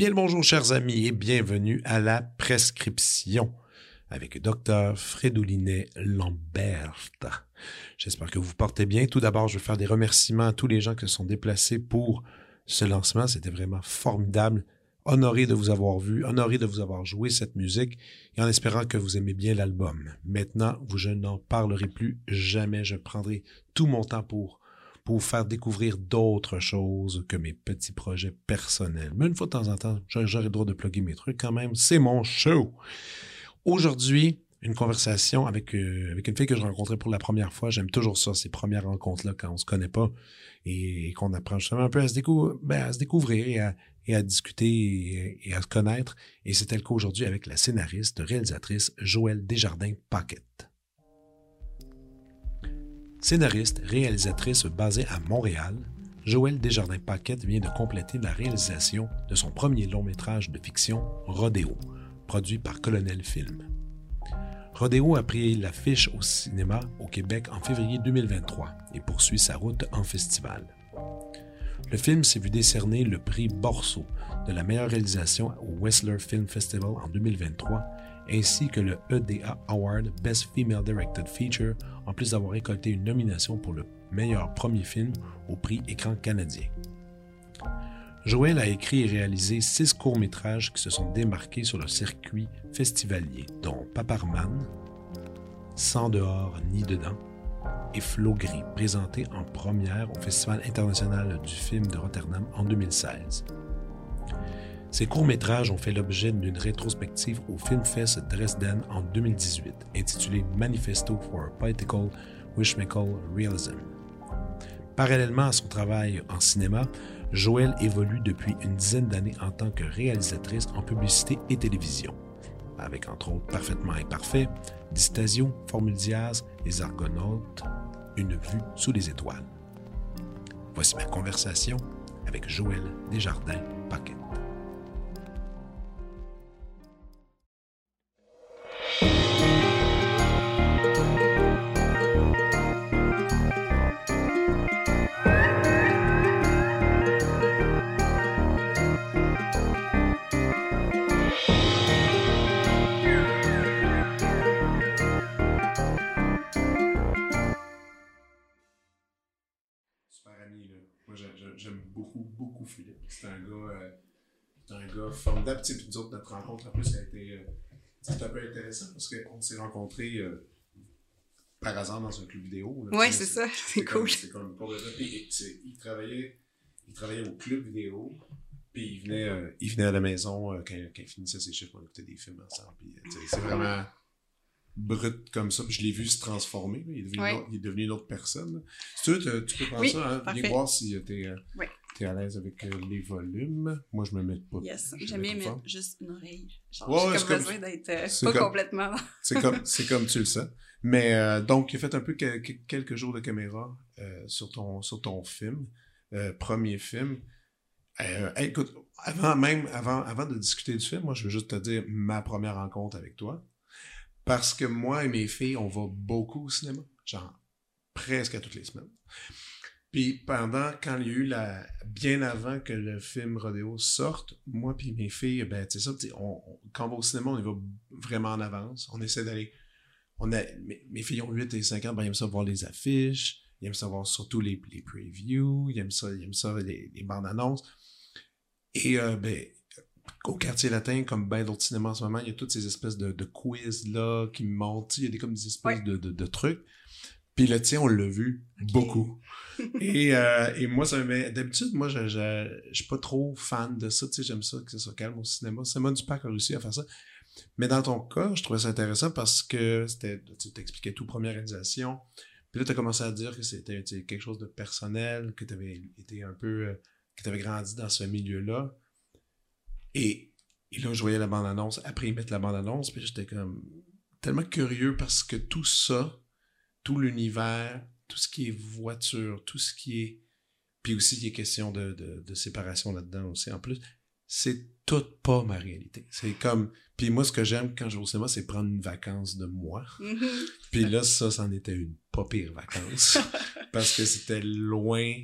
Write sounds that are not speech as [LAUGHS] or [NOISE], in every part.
Bien le bonjour, chers amis, et bienvenue à la prescription avec Dr. Frédoulinet Lambert. J'espère que vous portez bien. Tout d'abord, je veux faire des remerciements à tous les gens qui se sont déplacés pour ce lancement. C'était vraiment formidable. Honoré de vous avoir vu, honoré de vous avoir joué cette musique et en espérant que vous aimez bien l'album. Maintenant, vous, je n'en parlerai plus jamais. Je prendrai tout mon temps pour, pour faire découvrir d'autres choses que mes petits projets personnels. Mais une fois de temps en temps, j'aurai le droit de plugger mes trucs quand même. C'est mon show. Aujourd'hui, une conversation avec, euh, avec une fille que je rencontrais pour la première fois. J'aime toujours ça, ces premières rencontres-là, quand on se connaît pas et, qu'on apprend justement un peu à se, ben, découvrir et à, et à discuter et, à se connaître. Et c'était le cas aujourd'hui avec la scénariste, réalisatrice Joëlle Desjardins-Paquette. Scénariste, réalisatrice basée à Montréal, Joëlle Desjardins-Paquette vient de compléter la réalisation de son premier long métrage de fiction, Rodéo, produit par Colonel Film. Rodéo a pris l'affiche au cinéma au Québec en février 2023 et poursuit sa route en festival. Le film s'est vu décerner le prix Borso de la meilleure réalisation au Whistler Film Festival en 2023, ainsi que le EDA Award Best Female Directed Feature, en plus d'avoir récolté une nomination pour le meilleur premier film au prix Écran canadien. Joël a écrit et réalisé six courts-métrages qui se sont démarqués sur le circuit festivalier, dont Paparman, Sans dehors ni dedans et Flo Gris, présenté en première au Festival international du film de Rotterdam en 2016. Ces courts-métrages ont fait l'objet d'une rétrospective au Filmfest Dresden en 2018, intitulée Manifesto for Political Wishmaker Realism. Parallèlement à son travail en cinéma, Joël évolue depuis une dizaine d'années en tant que réalisatrice en publicité et télévision, avec entre autres Parfaitement Imparfait, Distasio, Formule Diaz, Les Argonautes, Une vue sous les étoiles. Voici ma conversation avec Joël Desjardins-Paquette. Gars formidable. Puis nous autres, notre rencontre, en plus, a été euh, un peu intéressant parce qu'on s'est rencontrés euh, par hasard dans un club vidéo. Oui, c'est ça. C'est cool. C'est comme Puis il travaillait, il travaillait au club vidéo. Puis il venait, euh, il venait à la maison quand, quand, il finissait ses chiffres, on écoutait des films ensemble. c'est vraiment brut comme ça. Puis je l'ai vu se transformer. Il, est devenu une autre, il, est devenu une autre, personne. Si tu veux, tu peux prendre ça, hein, voir si tu es, oui à l'aise avec euh, les volumes. Moi, je me mets pas. Yes, j'aime bien mettre juste une oreille. Genre, j'ai comme besoin d'être euh, pas complètement. c'est comme, tu le sens. Mais euh, donc, il a fait un peu quelques jours de caméra sur, ton, sur ton film, premier film. écoute, avant même, avant, avant de discuter du film, moi, je veux juste te dire ma première rencontre avec toi. Parce que moi et mes filles, on va beaucoup au cinéma. Genre, presque à toutes les semaines. Puis pendant, quand il y a eu la. Bien avant que le film Rodeo sorte, moi puis mes filles, ben, tu sais ça, on, quand on va au cinéma, on y va vraiment en avance. On essaie d'aller. On a, mes, filles ont 8 et 5 ans, ben, ils aiment ça voir les affiches, ils aiment ça voir surtout les, les previews, ils aiment ça, ils aiment ça les, les bandes annonces. Et euh, ben, au quartier latin, comme bien d'autres cinémas en ce moment, il y a toutes ces espèces de, de quiz-là qui montent. Il y a des, comme des espèces de, de, de, trucs. Puis le tien, on l'a vu beaucoup. [LAUGHS] et, euh, et moi, ça d'habitude, moi, je, je, je, suis pas trop fan de ça. Tu sais, j'aime ça que ce soit calme au cinéma. Simon Dupac a réussi à faire ça. Mais dans ton cas, je trouvais ça intéressant parce que c'était, tu t'expliquais tout, première réalisation. Puis là, tu as commencé à dire que c'était quelque chose de personnel, que tu avais été un peu, euh, que tu avais grandi dans ce milieu-là. Et, et là, je voyais la bande-annonce. Après, ils mettent la bande-annonce, puis j'étais comme tellement curieux parce que tout ça, tout l'univers, tout ce qui est voiture, tout ce qui est. Puis aussi, il y a question de, de, séparation là-dedans aussi. En plus, c'est tout pas ma réalité. C'est comme. Puis moi, ce que j'aime quand je vais au cinéma, c'est prendre une vacance de moi. Mm-hmm. Puis là, ça, c'en était une pas pire vacance. [LAUGHS] parce que c'était loin,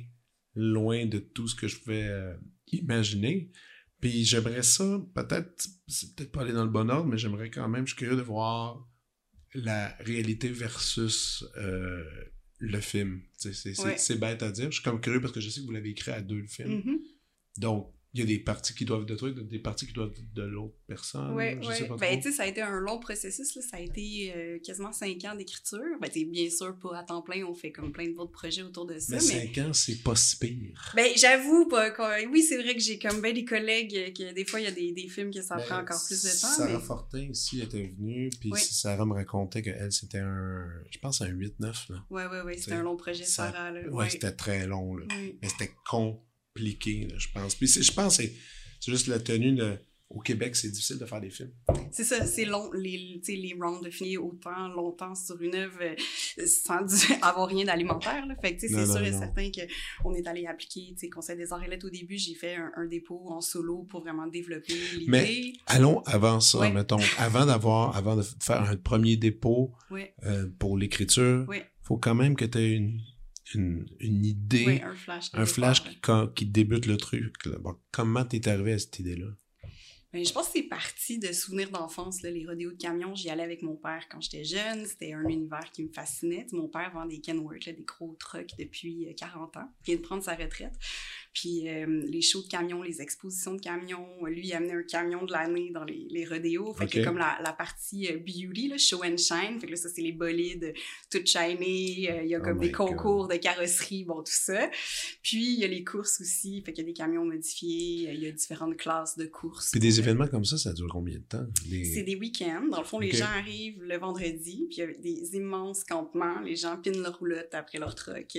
loin de tout ce que je pouvais euh, imaginer. Puis j'aimerais ça, peut-être, c'est peut-être pas aller dans le bon ordre, mais j'aimerais quand même, je suis curieux de voir la réalité versus euh, le film. C'est bête à dire. Je suis comme curieux parce que je sais que vous l'avez écrit à deux le film. Mm-hmm. Donc, il y a des parties qui doivent de toi, des parties qui doivent de l'autre personne. Oui, oui. Ben, tu sais, ça a été un long processus. Là. Ça a été euh, quasiment cinq ans d'écriture. Ben, bien sûr, pas à temps plein, on fait comme plein d'autres projets autour de ça. Mais, cinq ans, c'est pas si pire. Ben, j'avoue, pas, oui, c'est vrai que j'ai comme bien des collègues que des fois, il y a des, des, films que ça ben, prend encore plus de temps. Sarah mais... Fortin, ici, était venue, puis Sarah me racontait qu'elle, c'était un, je pense, un 8-9. Oui, oui, oui, c'était un long projet, Sarah. Oui, ouais, c'était très long. Là. Mais c'était con je pense. Puis je pense que c'est juste la tenue de au Québec, c'est difficile de faire des films. C'est ça, c'est long, les, les rounds de finir autant longtemps sur une œuvre euh, sans [LAUGHS] avoir rien d'alimentaire. Fait que c'est sûr et certain qu'on est allé appliquer, tu sais, Conseil des arts et lettres au début, j'ai fait un, dépôt en solo pour vraiment développer l'idée. Mais allons avant ça, mettons, avant d'avoir, avant de faire un premier dépôt euh, pour l'écriture, il faut quand même que tu aies une une, une idée, un flash, un flash qui, qui, débute le truc. Là. Bon, comment t'es arrivé à cette idée-là? Ben, je pense que c'est parti de souvenirs d'enfance. Les rodéos de camion, j'y allais avec mon père quand j'étais jeune. C'était un univers qui me fascinait. mon père vend des Kenworth, des gros trucks depuis 40 euh, ans. Il vient de prendre sa retraite. Puis euh, les shows de camions, les expositions de camions, lui, il amenait un camion de l'année dans les, les rodéos. Fait que comme la, la partie euh, beauty, là, show and shine. Fait que là, ça, c'est les bolides tout shiny. Euh, il y a oh comme des concours de carrosserie, bon, tout ça. Puis il y a les courses aussi. Fait qu'il y a des camions modifiés. Il y a différentes classes de courses. Puis des événements comme ça, ça dure combien de temps? C'est des week-ends. Dans le fond, les gens arrivent le vendredi. Puis il y a des immenses campements. Les gens pinent leur roulotte après leur truck,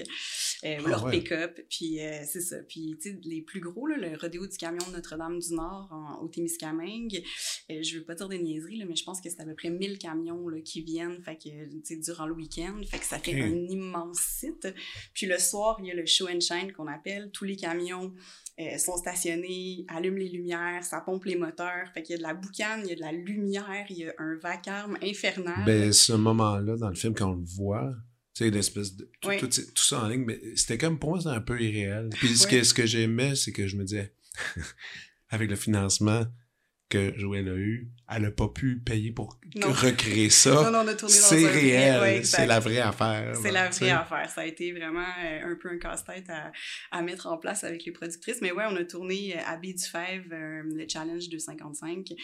ah leur pick-up. Puis c'est ça. Puis les plus gros, le rodéo du camion de Notre-Dame-du-Nord au Témiscamingue, euh, je veux pas dire des niaiseries, mais je pense que c'est à peu près 1000 camions qui viennent fait que, durant le week-end. Fait que ça fait un immense site. Puis le soir, il y a le show and shine qu'on appelle. Tous les camions euh, sont stationnés, allument les lumières, ça pompe les moteurs. Fait qu'il y a de la boucane, il y a de la lumière, il y a un vacarme infernal. Ben, ce moment-là, dans le film, quand on le voit, sais, l'espèce de. Tout, ça en ligne, mais c'était comme pour moi, c'était un peu irréel. Puis ce que, ce que j'aimais, c'est que je me disais, [LAUGHS] avec le financement que Joël a eu, elle n'a pas pu payer pour recréer ça. Non, non, on a tourné dans C'est réel, c'est la vraie affaire. C'est la vraie affaire. Ça a été vraiment euh, un peu un casse-tête à, à, mettre en place avec les productrices. Mais ouais, on a tourné à Baie du Fèvre, euh, le Challenge 255.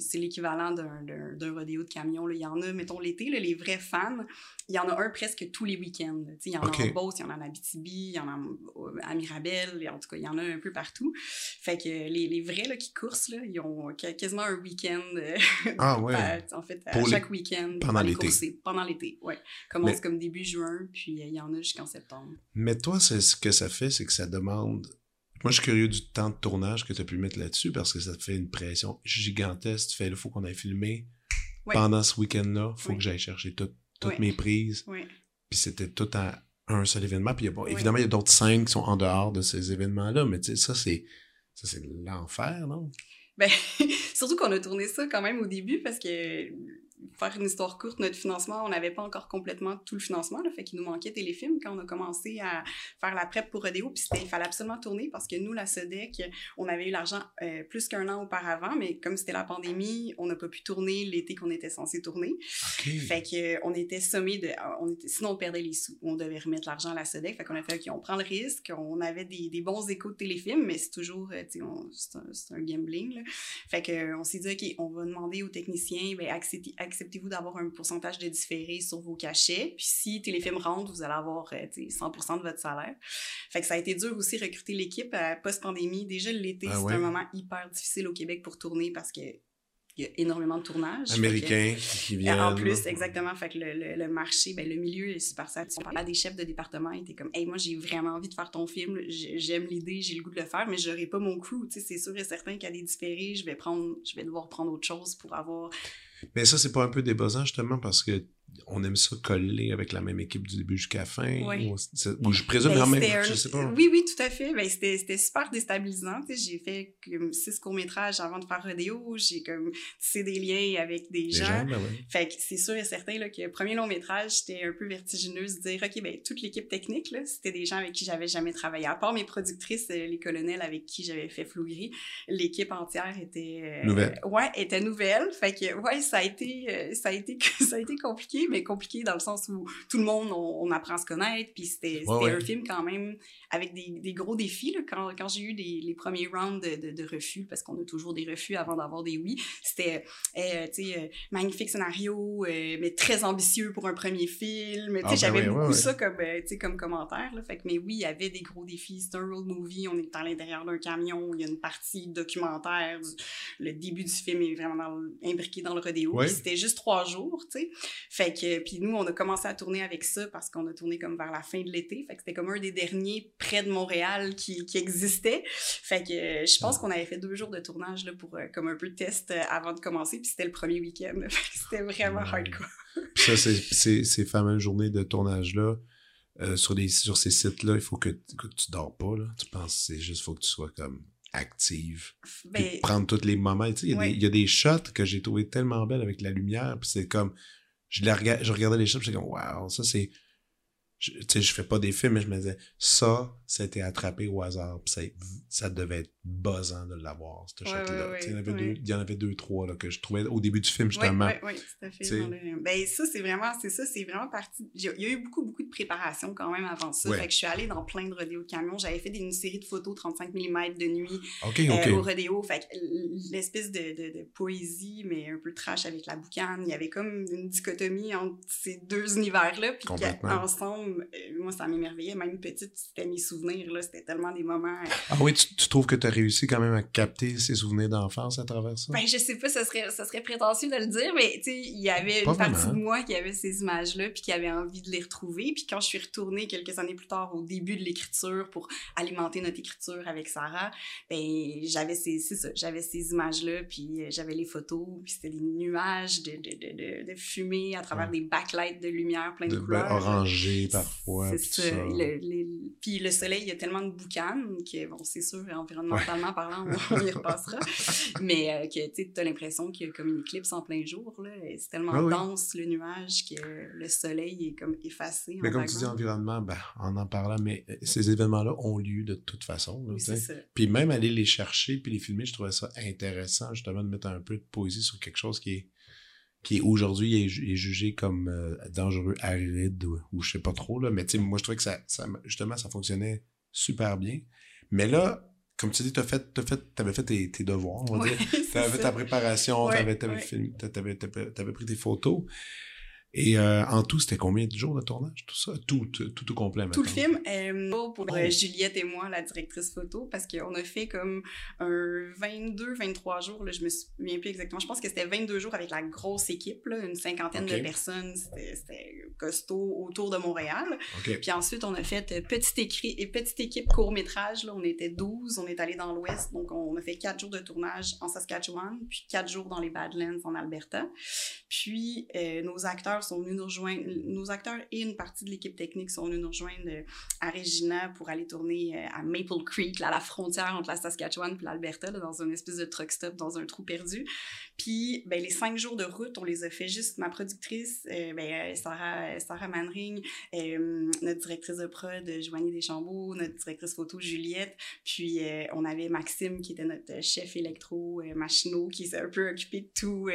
c'est l'équivalent d'un rodéo de camion. Là. Il y en a, mettons, l'été, les vrais fans, il y en a un presque tous les week-ends. Il y en a en Beauce, il y en a en Abitibi, il y en a à Mirabel, en tout cas, il y en a un peu partout. Fait que les, les vrais là, qui coursent, là, ils ont quasiment un week-end ah ouais. [LAUGHS] en fait, à chaque week-end. Pendant l'été. Pendant l'été, oui. Commence comme début juin, puis euh, il y en a jusqu'en septembre. Mais toi, ce que ça fait, c'est que ça demande. Moi, je suis curieux du temps de tournage que tu as pu mettre là-dessus parce que ça te fait une pression gigantesque. Tu fais, il faut qu'on aille filmer. Pendant ce week-end-là, il faut que j'aille chercher toutes mes prises. Puis c'était tout à un seul événement. Puis évidemment, il y a d'autres scènes qui sont en dehors de ces événements-là, mais tu sais, ça, c'est l'enfer, non? Ben, [LAUGHS] surtout qu'on a tourné ça quand même au début parce que faire une histoire courte, notre financement, on n'avait pas encore complètement tout le financement, là, fait qu'il nous manquait téléfilm quand on a commencé à faire la prep pour Rodeo, puis il fallait absolument tourner parce que nous, la SEDEC, on avait eu l'argent euh, plus qu'un an auparavant, mais comme c'était la pandémie, on n'a pas pu tourner l'été qu'on était censé tourner. Fait que on était sommé de, on était, sinon on perdait les sous, on devait remettre l'argent à la SEDEC, fait qu'on a fait, OK, on prend le risque, on avait des, des bons échos de téléfilm, mais c'est toujours, euh, tu sais, c'est un, un, gambling, là. Fait que on s'est dit, OK, on va demander aux techniciens, ben, acceptez-vous d'avoir un pourcentage de différé sur vos cachets? Puis si Téléfilm rentre, vous allez avoir 100 euh, de votre salaire. Fait que ça a été dur aussi recruter l'équipe euh, post-pandémie. Déjà, l'été, ah c'est un moment hyper difficile au Québec pour tourner parce que il y a énormément de tournages. Américains qui viennent. En plus, exactement. Fait que le, le, marché, ben, le milieu est super satisfait. On parlait à des chefs de département, ils étaient comme, hey, moi, j'ai vraiment envie de faire ton film, j'aime l'idée, j'ai le goût de le faire, mais j'aurai pas mon crew. Tu sais, c'est sûr et certain qu'à des différés, je vais prendre, je vais devoir prendre autre chose pour avoir mais ça, c'est pas un peu déposant, justement, parce que on aime ça coller avec la même équipe du début jusqu'à la fin. Oui. Ou, je présume, Ben, même un- je sais pas. Oui, oui, tout à fait. Ben, c'était super déstabilisant. J'ai fait comme six courts-métrages avant de faire Rodéo. J'ai comme tissé des liens avec des gens. gens, ben ouais. Fait que c'est sûr et certain là, que le premier long métrage, c'était un peu vertigineux de dire, OK, ben, toute l'équipe technique, c'était des gens avec qui j'avais jamais travaillé. À part mes productrices, euh, les colonels avec qui j'avais fait Flou Gris, l'équipe entière était... euh, Nouvelle. ouais, était nouvelle. Fait que, ouais, ça a été, euh, ça a été, [LAUGHS] ça a été compliqué, mais compliqué dans le sens où tout le monde, on, on apprend à se connaître, puis c'était Ouais, ouais. un film quand même avec des, des gros défis, là, quand, quand j'ai eu les, les premiers rounds de, de, de refus, parce qu'on a toujours des refus avant d'avoir des oui, c'était, euh, tu sais, euh, magnifique scénario, euh, mais très ambitieux pour un premier film. Ah, ben j'avais beaucoup ça comme, euh, comme commentaire. Là. Fait que, mais oui, il y avait des gros défis. C'est un road movie. On est à l'intérieur d'un camion. Il y a une partie documentaire. du- le début du film est vraiment dans imbriqué dans le rodéo. C'était juste trois jours, tu sais. Fait que, puis nous, on a commencé à tourner avec ça parce qu'on a tourné comme vers la fin de l'été. Fait que c'était comme un des derniers près de Montréal qui, qui existait. Fait que je pense qu'on avait fait deux jours de tournage là, pour euh, comme un peu de test euh, avant de commencer. Puis c'était le premier week-end. [LAUGHS] C'était vraiment Ouais. hardcore. Puis ça, c'est, c'est, ces fameuses journées de tournage-là, euh, sur, sur ces sites-là, il faut que, que tu dors pas, là. Tu penses que c'est juste, faut que tu sois comme active. Ben, prendre tous les moments. Tu sais, il y, a Ouais. des- il y a des shots que j'ai trouvé tellement belles avec la lumière, puis c'est comme, je, rega- je regardais les puis j'étais comme, wow, ça c'est, je- tu sais, je fais pas des films, mais je me disais, ça, c'était attrapé au hasard, ça, ça devait être buzzant de l'avoir, ce Ouais, shot-là. ouais, il, y en ouais, avait deux, il y en avait deux, trois, là, que je trouvais au début du film, justement. oui, oui, tout à fait. Le- Ben, ça, c'est vraiment, c'est ça, c'est vraiment parti. Il y a- eu beaucoup, beaucoup de préparation quand même avant ça. Fait que je suis allée dans plein de rodéos de camions. J'avais fait une série de photos 35 mm de nuit euh, ok. au rodéo. Fait que l'espèce de, de, de poésie, mais un peu trash avec la boucane. Il y avait comme une dichotomie entre ces deux univers-là. Puis Complètement. ensemble, euh, moi, ça m'émerveillait. Même petite, c'était mes souvenirs. là C'était tellement des moments. euh, Ah oui, tu, tu trouves que tu as réussi quand même à capter ces souvenirs d'enfance à travers ça? Ben, je sais pas, ça serait, ça serait prétentieux de le dire, mais tu sais, il y avait Pas une partie de moi qui avait ces images-là, puis qui avait envie de les retrouver. Puis quand je suis retournée quelques années plus tard au début de l'écriture pour alimenter notre écriture avec Sarah, ben, j'avais ces, ça, j'avais ces images-là, puis euh, j'avais les photos, puis c'était des nuages de, de, de, de, fumée à travers Ouais. des backlights de lumière plein de, de ben, couleurs. orangé parfois. C'est ça. ça. Le- les- puis le soleil, il y a tellement de boucanes que, bon, c'est sûr, environnementalement parlant, on y repassera. Mais euh, que tu as l'impression qu'il y a comme une éclipse en plein jour. C'est tellement Ah oui. dense, le nuage, que le soleil est comme effacé. Mais en comme tu dis, environnement, ben, en en parlant, mais euh, ces événements-là ont lieu de toute façon. là, Oui, ça. Puis même aller les chercher puis les filmer, je trouvais ça intéressant justement de mettre un peu de poésie sur quelque chose qui est qui aujourd'hui est, ju- est jugé comme euh, dangereux, aride ou, ou je sais pas trop là, mais tu sais moi je trouvais que ça, ça justement ça fonctionnait super bien. Mais là, comme tu dis, t'as fait, t'as fait, t'avais fait tes, tes devoirs, on va Ouais, dire. [LAUGHS] T'avais fait ta préparation, Ouais, t'avais, t'avais, ouais. t'avais, t'avais, t'avais pris tes photos. Et euh, en tout, c'était combien de jours de tournage, tout ça? Tout, tout, tout au complet Tout le maintenant. film, euh, pour Oh. euh, Juliette et moi, la directrice photo, parce qu'on a fait comme un 22-23 jours, là, je me souviens plus exactement. Je pense que c'était 22 jours avec la grosse équipe, là, une cinquantaine de personnes. C'était costaud autour de Montréal. Puis ensuite, on a fait petite, écrit, et petite équipe court-métrage. Là, on était 12, on est allé dans l'Ouest. Donc, on a fait quatre jours de tournage en Saskatchewan, puis quatre jours dans les Badlands en Alberta. Puis, euh, nos acteurs sont venus nous rejoindre, nos acteurs et une partie de l'équipe technique sont venus nous rejoindre euh, à Regina pour aller tourner euh, à Maple Creek, là, à la frontière entre la Saskatchewan et l'Alberta, dans une espèce de truck stop, dans un trou perdu. Puis, ben, les cinq jours de route, on les a fait juste ma productrice, euh, ben, Sarah, Sarah Manring, notre directrice de prod, Joanie Deschambault, notre directrice photo, Juliette, puis on avait Maxime, qui était notre chef électro, euh, machino, qui s'est un peu occupé de tout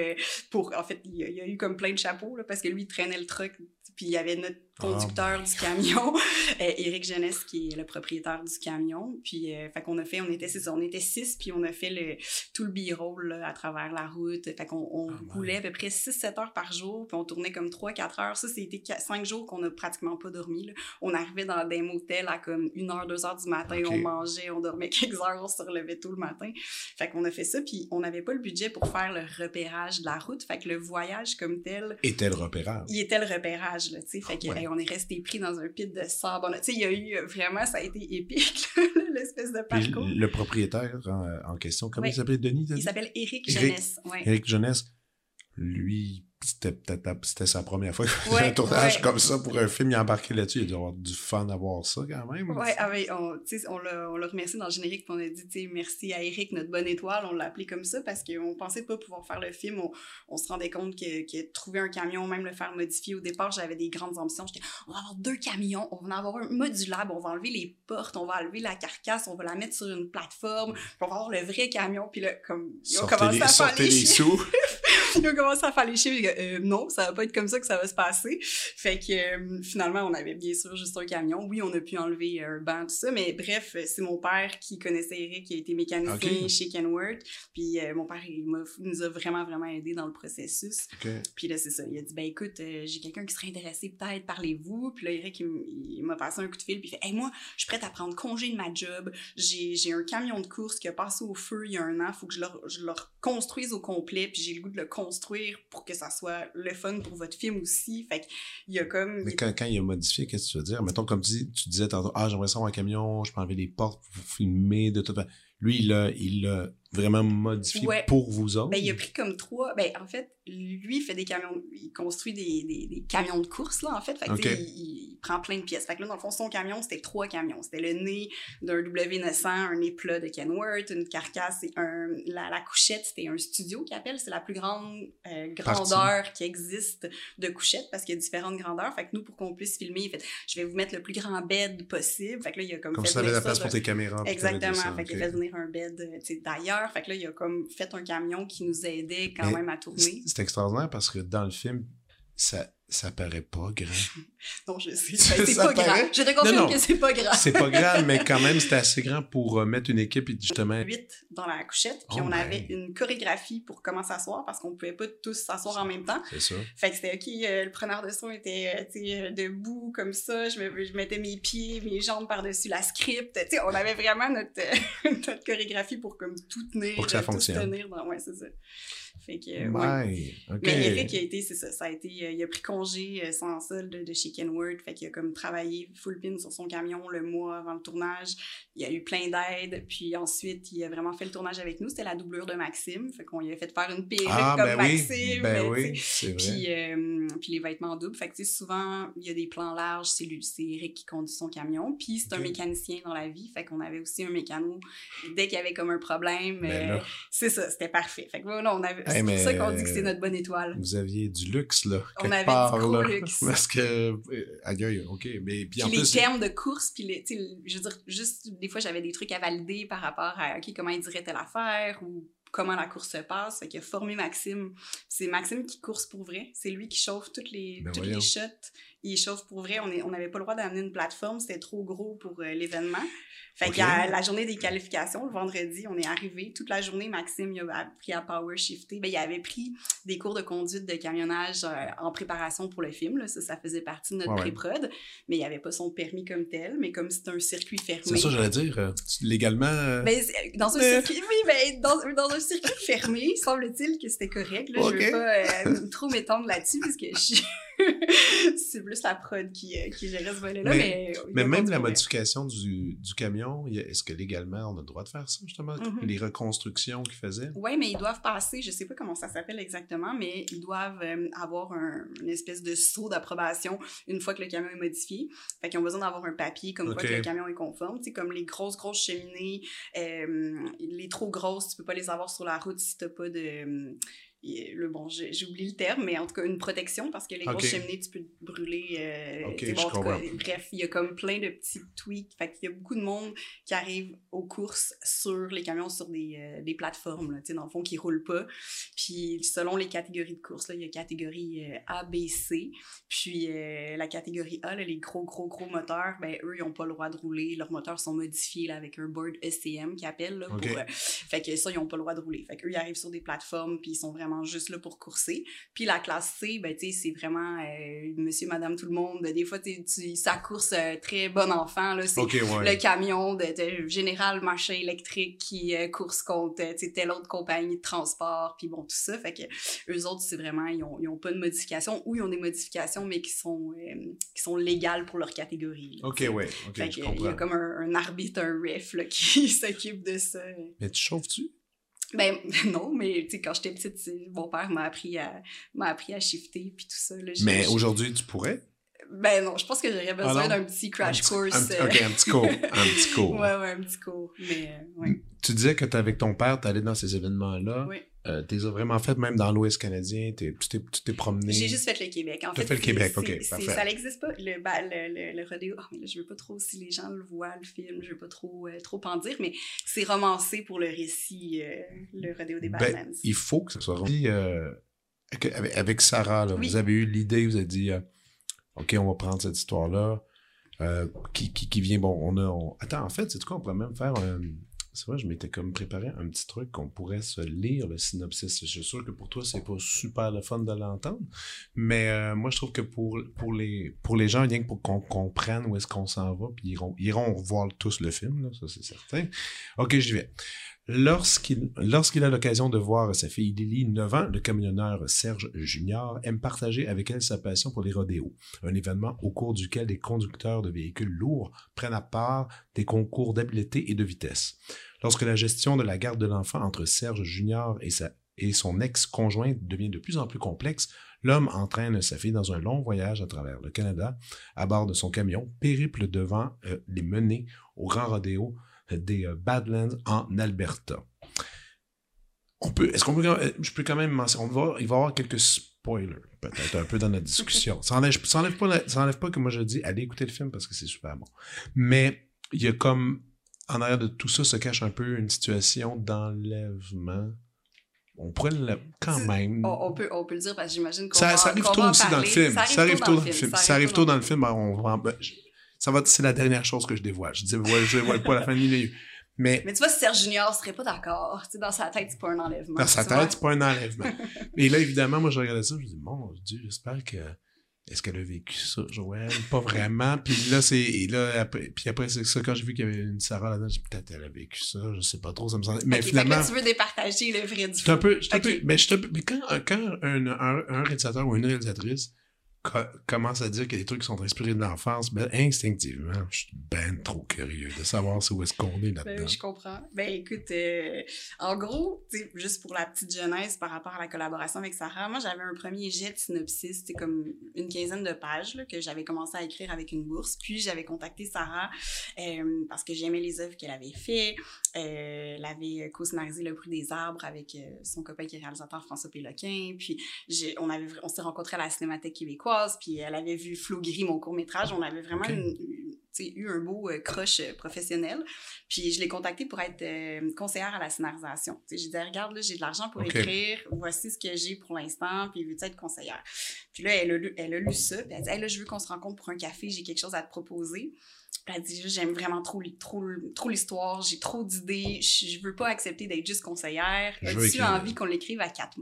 pour... En fait, il y, a, il y a eu comme plein de chapeaux, là, parce que lui, il traînait le truck, puis il y avait notre conducteur du camion, [LAUGHS] euh, Éric Jeunesse, qui est le propriétaire du camion, puis euh, fait qu'on a fait, on était six, on était six, puis on a fait le, tout le b-roll à travers la route, fait qu'on on Ah ouais. roulait à peu près 6-7 heures par jour, puis on tournait comme 3-4 heures, ça c'était 5 jours qu'on a pratiquement pas dormi, là. on arrivait dans des motels à comme 1h, 2h du matin, on mangeait, on dormait [LAUGHS] quelques heures, on se relevait tôt le matin, fait qu'on a fait ça, puis on n'avait pas le budget pour faire le repérage de la route, fait que le voyage comme tel, Était le repérage. il était le repérage, là, tu sais. Fait que, Ouais. hey, on est resté pris dans un pit de sable. A- Tu sais, il y a eu, euh, vraiment, ça a été épique, [LAUGHS] l'espèce de Puis parcours. le propriétaire en, en question, comment Oui. il s'appelle, Denis? Il s'appelle Éric Éric- Jeunesse, ouais. Éric Jeunesse, lui, c'était peut-être c'était sa première fois qu'il faisait Ouais, un tournage ouais. comme ça pour un film, il a embarqué là-dessus. Il a dû avoir du fun à voir ça quand même. Ouais, ah ouais, on, on l'a remercié dans le générique, puis on a dit, merci à Eric, notre bonne étoile, on l'a appelé comme ça parce qu'on pensait pas pouvoir faire le film. On, on se rendait compte que, que trouver un camion, même le faire modifier, au départ, j'avais des grandes ambitions. J'étais, on va avoir deux camions, on va en avoir un modulable, on va enlever les portes, on va enlever la carcasse, on va la mettre sur une plateforme, puis on va avoir le vrai camion, puis là, comme, ils ont Sortez commencé les, à faire sortez les les sous. [LAUGHS] Ils ont commencé à faire les chiffres. Euh, non, ça va pas être comme ça que ça va se passer. Fait que euh, finalement, on avait bien sûr juste un camion. Oui, on a pu enlever un banc, tout ça. Mais bref, c'est mon père qui connaissait Eric, qui a été mécanicien chez Kenworth. Puis euh, mon père, il nous a vraiment, vraiment aidé dans le processus. Puis là, c'est ça. Il a dit, ben écoute, euh, j'ai quelqu'un qui serait intéressé, peut-être, parlez-vous. Puis là, Eric, il, m'a passé un coup de fil. Puis il fait, hey, moi, je suis prête à prendre congé de ma job. J'ai j'ai un camion de course qui a passé au feu il y a un an. Faut que je le, je le reconstruise au complet. Puis j'ai le goût de le construire pour que ça soit le fun pour votre film aussi. Fait qu'il y a comme. Mais quand, quand il a modifié, qu'est-ce que tu veux dire? Mettons, comme tu, tu disais tantôt, ah, j'aimerais ça avoir un camion, je peux enlever les portes, vous filmer, de tout. Lui, il l'a il l'a vraiment modifié Ouais. pour vous autres? Ben, il a pris comme trois. Ben, en fait, lui, il fait des camions. Il construit des, des, des camions de course, là, en fait. Que, il, il prend plein de pièces. Fait que là, dans le fond, son camion, c'était trois camions. C'était le nez d'un W900, un nez plat de Kenworth, une carcasse et un. La, la couchette, c'était un studio qu'il appelle. C'est la plus grande euh, grandeur qui existe de couchette parce qu'il y a différentes grandeurs. Fait que nous, pour qu'on puisse filmer, il fait Je vais vous mettre le plus grand bed possible. Fait que là, il a comme, Comme fait ça, avait la place pour tes caméras. Exactement. fait qu'il ok. a fait venir un bed euh, Fait que là, il a comme fait un camion qui nous aidait quand Mais même à tourner. C'est extraordinaire parce que dans le film, ça, ça paraît pas grand. [LAUGHS] Non, je sais. [LAUGHS] Ben, c'est pas paraît? grave. Je te confirme Non, non. que c'est pas grave. C'est pas grand, mais quand même, c'était assez grand [LAUGHS] pour euh, mettre une équipe et justement. Huit dans la couchette, puis Oh on my. avait une chorégraphie pour comment s'asseoir parce qu'on pouvait pas tous s'asseoir en même temps. C'est ça. Fait que c'était OK, euh, le preneur de son était euh, euh, debout comme ça, je, me, je mettais mes pieds, mes jambes par-dessus la script. Tu sais, on avait vraiment notre, notre chorégraphie pour comme tout tenir, Pour que ça euh, tout fonctionne. tenir dans... Ouais, c'est ça. Fait que, euh, ouais. Mais Eric a été, c'est ça, ça a été, euh, il a pris congé euh, sans solde de, chez Kenworth, fait qu'il a comme travaillé full pin sur son camion le mois avant le tournage. Il a eu plein d'aides, puis ensuite il a vraiment fait le tournage avec nous. C'était la doublure de Maxime, fait qu'on lui a fait faire une perruque ah, comme ben Maxime. ben tu oui, sais. c'est vrai. Puis, euh, puis les vêtements doubles. Fait que, souvent, il y a des plans larges, c'est Eric qui conduit son camion. Puis c'est un mécanicien dans la vie. Fait qu'on avait aussi un mécano. Dès qu'il y avait comme un problème, Ben euh, c'est ça, c'était parfait. Fait que voilà, on avait, Hey, c'est mais- pour ça qu'on dit que c'est notre bonne étoile. Vous aviez du luxe, là. On quelque avait du part, gros là. luxe. Parce que. euh, Aïe, aïe, OK. Mais puis Puis en les plus. termes de course, puis les, je veux dire, juste des fois, j'avais des trucs à valider par rapport à, OK, comment il dirait telle affaire ou comment la course se passe. Fait qu'il a formé Maxime. C'est Maxime qui course pour vrai. C'est lui qui chauffe toutes les, Ben toutes voyons. les shots. Il chauffe pour vrai. On est- on n'avait pas le droit d'amener une plateforme. C'était trop gros pour euh, l'événement. Fait Ok. qu'à la journée des qualifications, le vendredi, on est arrivé. Toute la journée, Maxime, il a appris à power shifter. Ben, il avait pris des cours de conduite de camionnage euh, en préparation pour le film. Là. Ça, ça faisait partie de notre Ouais, ouais. pré-prod. Mais il avait pas son permis comme tel. Mais comme c'est un circuit fermé. C'est ça, j'allais dire. euh, Légalement. euh, dans un circuit, oui, dans, dans un circuit fermé, semble-t-il que c'était correct. Là, Je Ok. veux pas euh, trop m'étendre là-dessus parce que je- [LAUGHS] c'est plus la prod qui, euh, qui gérait ce volet-là. Mais- Mais, Mais même la modification du, du camion, est-ce que légalement on a le droit de faire ça, justement? Mhm. Les reconstructions qu'ils faisaient? Oui, mais ils doivent passer, je sais pas comment ça s'appelle exactement, mais ils doivent euh, avoir un- une espèce de saut d'approbation une fois que le camion est modifié. Fait qu'ils ont besoin d'avoir un papier comme quoi Ok. que le camion est conforme. Tu sais, comme les grosses, grosses cheminées, euh, les trop grosses, tu peux pas les avoir sur la route si t'as pas de... le bon, oublié le terme, mais en tout cas une protection parce que les Ok. grosses cheminées, tu peux te brûler. euh, Ok, tu sais, je en tout cas, comprends. bref, il y a comme plein de petits tweaks. Fait qu'il y a beaucoup de monde qui arrive aux courses sur les camions sur des, euh, des plateformes, là, dans le fond, qui roulent pas. Puis selon les catégories de courses, il y a catégorie euh, A, B, C. Puis euh, la catégorie A, là, les gros, gros, gros moteurs, ben eux, ils ont pas le droit de rouler. Leurs moteurs sont modifiés là, avec un board ECM qui appelle. Là, pour, fait que ça, ils ont pas le droit de rouler. Fait qu'eux, ils arrivent sur des plateformes, puis ils sont vraiment juste là pour courser. Puis la classe C, ben, tu sais, c'est vraiment euh, monsieur, madame, tout le monde. Des fois, tu ça course euh, très bon enfant, là. C'est ouais. le camion de, de Général Machin électrique qui euh, course contre tu sais, telle autre compagnie de transport, puis bon, tout ça. Fait que eux autres, c'est vraiment, ils ont, ils ont pas de modifications ou ils ont des modifications, mais qui sont, euh, qui sont légales pour leur catégorie. là, Ok, tu sais. ouais. Fait que, il y a comme un, un arbitre, un ref là, [LAUGHS] qui s'occupe de ça. Mais tu chauffes-tu? Ben [LAUGHS] non, mais tu sais, quand j'étais petite, mon père m'a appris à m'a appris à shifter puis tout ça. Là, mais aujourd'hui, tu pourrais? Ben non, je pense que j'aurais besoin d'un petit crash course. Un, euh. ok, un petit cours. Un [LAUGHS] petit cours. ouais, ouais, un petit cours. Mais, euh, ouais. Tu disais que avec ton père, tu allais dans ces événements-là. Oui. Euh, tu les as vraiment fait même dans l'Ouest canadien. tu t'es promené. J'ai juste fait le Québec. En fait, fait le Québec, ok. Parfait. Ça n'existe pas. Le, le, le, rodéo. Oh, mais là, je veux pas trop, si les gens le voient, le film, je veux pas trop, euh, trop en dire, mais c'est romancé pour le récit, euh, le rodéo des Badlands. Ben, il faut que ce soit romancé. Avec, avec, Sarah, là, vous avez eu l'idée, vous avez dit, OK, on va prendre cette histoire-là. qui, qui, qui, vient, bon, on a. Attends, en fait, c'est quoi, on pourrait même faire un c'est vrai, je m'étais comme préparé un petit truc qu'on pourrait se lire, le synopsis. Je suis sûr que pour toi, c'est pas super le fun de l'entendre, mais euh, moi, je trouve que pour, pour, les, pour les gens, rien que pour qu'on comprenne où est-ce qu'on s'en va, puis ils iront, iront voir tous le film, là, ça c'est certain. Ok, j'y vais. Lorsqu'il a l'occasion de voir sa fille Lily, 9 ans, le camionneur Serge Junior aime partager avec elle sa passion pour les rodéos, un événement au cours duquel des conducteurs de véhicules lourds prennent à part des concours d'habileté et de vitesse. Lorsque la gestion de la garde de l'enfant entre Serge Junior et, son ex-conjointe devient de plus en plus complexe, l'homme entraîne sa fille dans un long voyage à travers le Canada à bord de son camion, périple devant euh, les menées au grand rodéo des euh, Badlands en Alberta. On peut, est-ce qu'on peut, euh, je peux quand même mentionner, on va, il va y avoir quelques spoilers, peut-être, un peu dans notre discussion. Ça n'enlève pas, pas que moi je dis, allez écouter le film parce que c'est super bon. Mais, il y a comme, en arrière de tout ça se cache un peu une situation d'enlèvement. On pourrait le, quand même. On, peut, on peut le dire parce que j'imagine qu'on ça, ça arrive tôt aussi dans le film. Ça arrive tôt dans le film. Ça arrive tôt dans le film. On va, ça va, c'est la dernière chose que je dévoile. Je dis, ouais, je dévoile pas la fin de Mais, mais tu vois, Serge Junior serait pas d'accord. Tu sais, dans sa tête, c'est pas un enlèvement. Dans sa tête, c'est pas un enlèvement. [LAUGHS] Et là, évidemment, moi, je regardais ça, je me dis, mon Dieu, j'espère que. Est-ce qu'elle a vécu ça, Joël? Pas vraiment. Puis là, c'est. Et là, après, puis après, c'est ça, quand j'ai vu qu'il y avait une Sarah là-dedans, j'ai peut-être elle a vécu ça, je sais pas trop, ça me semble. Mais finalement. Tu veux départager le vrai du un peu, un peu, mais, je mais quand, quand un, un, un réalisateur ou une réalisatrice commence à dire que les trucs sont inspirés de l'enfance, ben, instinctivement, je suis ben trop curieux de savoir où est-ce qu'on est là-dedans. Ben, je comprends. Ben, écoute, euh, en gros, juste pour la petite jeunesse par rapport à la collaboration avec Sarah, moi, j'avais un premier jet de synopsis, c'était comme une quinzaine de pages là, que j'avais commencé à écrire avec une bourse. Puis, j'avais contacté Sarah euh, parce que j'aimais les œuvres qu'elle avait fait. Euh, elle avait co-scénarisé Le bruit des arbres avec son copain qui est réalisateur François Péloquin. Puis, on, avait, on s'est rencontrés à la Cinémathèque québécoise puis elle avait vu Flo Gris, mon court-métrage. On avait vraiment eu un beau euh, croche euh, professionnel. Puis je l'ai contactée pour être euh, conseillère à la scénarisation. J'ai dit, regarde, j'ai de l'argent pour écrire, voici ce que j'ai pour l'instant, puis veux-tu être conseillère? Puis là, elle a lu, elle a lu ça, puis elle a dit, là, je veux qu'on se rencontre pour un café, j'ai quelque chose à te proposer. Puis elle dit, j'aime vraiment trop, trop, trop l'histoire, j'ai trop d'idées, je, veux pas accepter d'être juste conseillère. As-tu envie qu'on l'écrive à quatre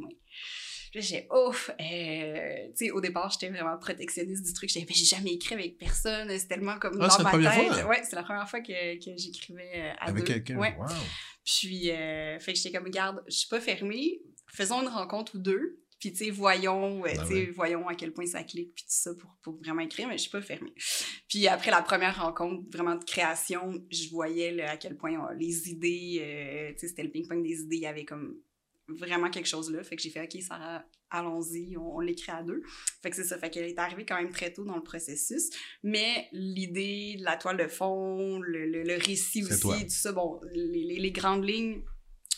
mois? j'ai ouf. Euh, tu sais, au départ, j'étais vraiment protectionniste du truc. J'ai jamais écrit avec personne. C'est tellement comme ah, dans ma tête. Fois, Ouais, c'est la première fois que, que j'écrivais euh, à avec quelqu'un. Ouais. Puis, euh, fait que j'étais comme, garde, je suis pas fermée. Faisons une rencontre ou deux. Puis, tu sais, voyons, euh, ben voyons à quel point ça clique, puis tout ça pour, pour vraiment écrire, mais je suis pas fermée. Puis après la première rencontre, vraiment de création, je voyais à quel point les idées, tu sais, c'était le ping-pong des idées, il y avait comme vraiment quelque chose là. Fait que j'ai fait, OK, Sarah, allons-y, on, l'écrit à deux. Fait que c'est ça. Fait qu'elle est arrivée quand même très tôt dans le processus. Mais l'idée, la toile de fond, le, le, récit aussi, tout ça, bon, les, les grandes lignes,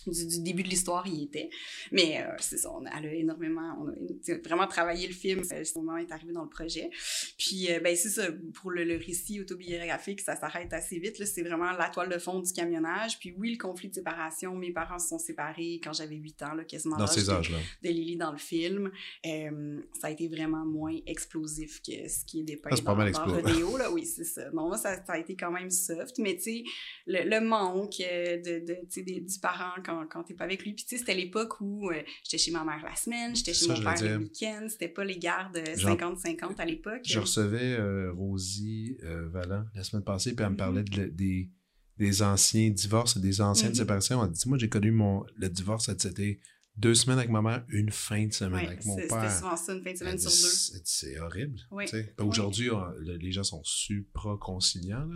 du, début de l'histoire, il était. Mais euh, c'est ça, on a, elle a énormément, on a vraiment travaillé le film, euh, ce moment est arrivé dans le projet. Puis, euh, ben c'est ça, pour le, récit autobiographique, ça s'arrête assez vite. C'est vraiment la toile de fond du camionnage. Puis oui, le conflit de séparation, mes parents se sont séparés quand j'avais 8 ans, là, quasiment dans ces âges-là. De, Lily dans le film. ça a été vraiment moins explosif que ce qui est dépeint dans, pas Rodeo. Là. Oui, c'est ça. Non, moi, ça, ça, a été quand même soft. Mais tu sais, le, manque de, de, des, du parent quand, quand t'es pas avec lui. Puis tu sais, c'était l'époque où euh, j'étais chez ma mère la semaine, j'étais chez mon père le week-end. C'était pas les gardes 50-50 à l'époque. Je recevais euh, Rosie euh, Vallant la semaine passée, puis elle me mm-hmm. parlait des, des anciens divorces et des anciennes mm-hmm. séparations. Elle dit, moi, j'ai connu mon, le divorce, c'était deux semaines avec ma mère, une fin de semaine avec mon père. C'était souvent ça, une fin de semaine sur deux. C'est horrible. Oui. Aujourd'hui, les gens sont supra conciliants.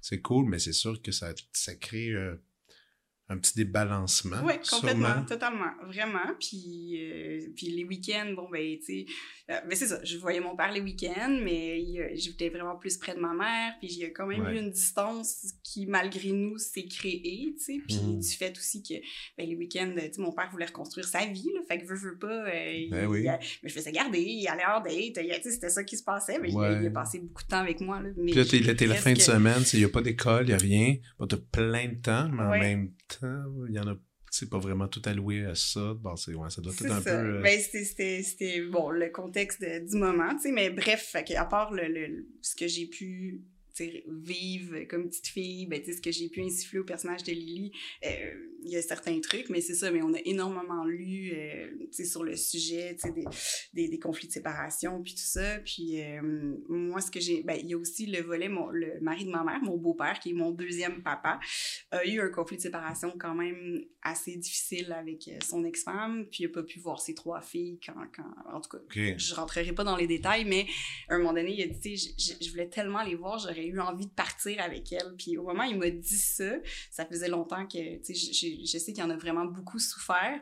C'est cool, mais c'est sûr que ça, ça crée un petit débalancement. Oui, complètement, totalement, vraiment. Puis, euh, puis les week-ends, bon, ben, tu sais, euh, ben, c'est ça, je voyais mon père les week-ends, mais j'étais vraiment plus près de ma mère, puis il y a quand même eu une distance qui, malgré nous, s'est créée, tu sais, puis mmh. du fait aussi que, ben, les week-ends, tu sais, mon père voulait reconstruire sa vie, là, fait que veut, veut pas, euh, ben il, me faisait garder, il allait en date, tu sais, c'était ça qui se passait, mais il, a passé beaucoup de temps avec moi, là. Mais puis là, t'es la fin de semaine, il n'y a pas d'école, il n'y a rien, t'as plein de temps, mais en même temps, il y en a c'est pas vraiment tout alloué à ça. Bon, ouais, ça doit être un peu. Euh... Ben, c'était bon, le contexte du moment, tu sais, mais bref, à part le, ce que j'ai pu vivre comme petite fille, ben, ce que j'ai pu insuffler au personnage de Lily, euh, il y a certains trucs, mais c'est ça, mais on a énormément lu euh, sur le sujet des, des, des, conflits de séparation, puis tout ça. Puis euh, moi, ce que j'ai... Ben, il y a aussi le volet, mon, le mari de ma mère, mon beau-père, qui est mon deuxième papa, a eu un conflit de séparation quand même assez difficile avec son ex-femme, puis il n'a pas pu voir ses trois filles quand... quand en tout cas, je rentrerai pas dans les détails, mais à un moment donné, il a dit, je voulais tellement les voir, j'aurais eu envie de partir avec elle. Puis au moment où il m'a dit ça, ça faisait longtemps que, tu sais, je, je, sais qu'il en a vraiment beaucoup souffert.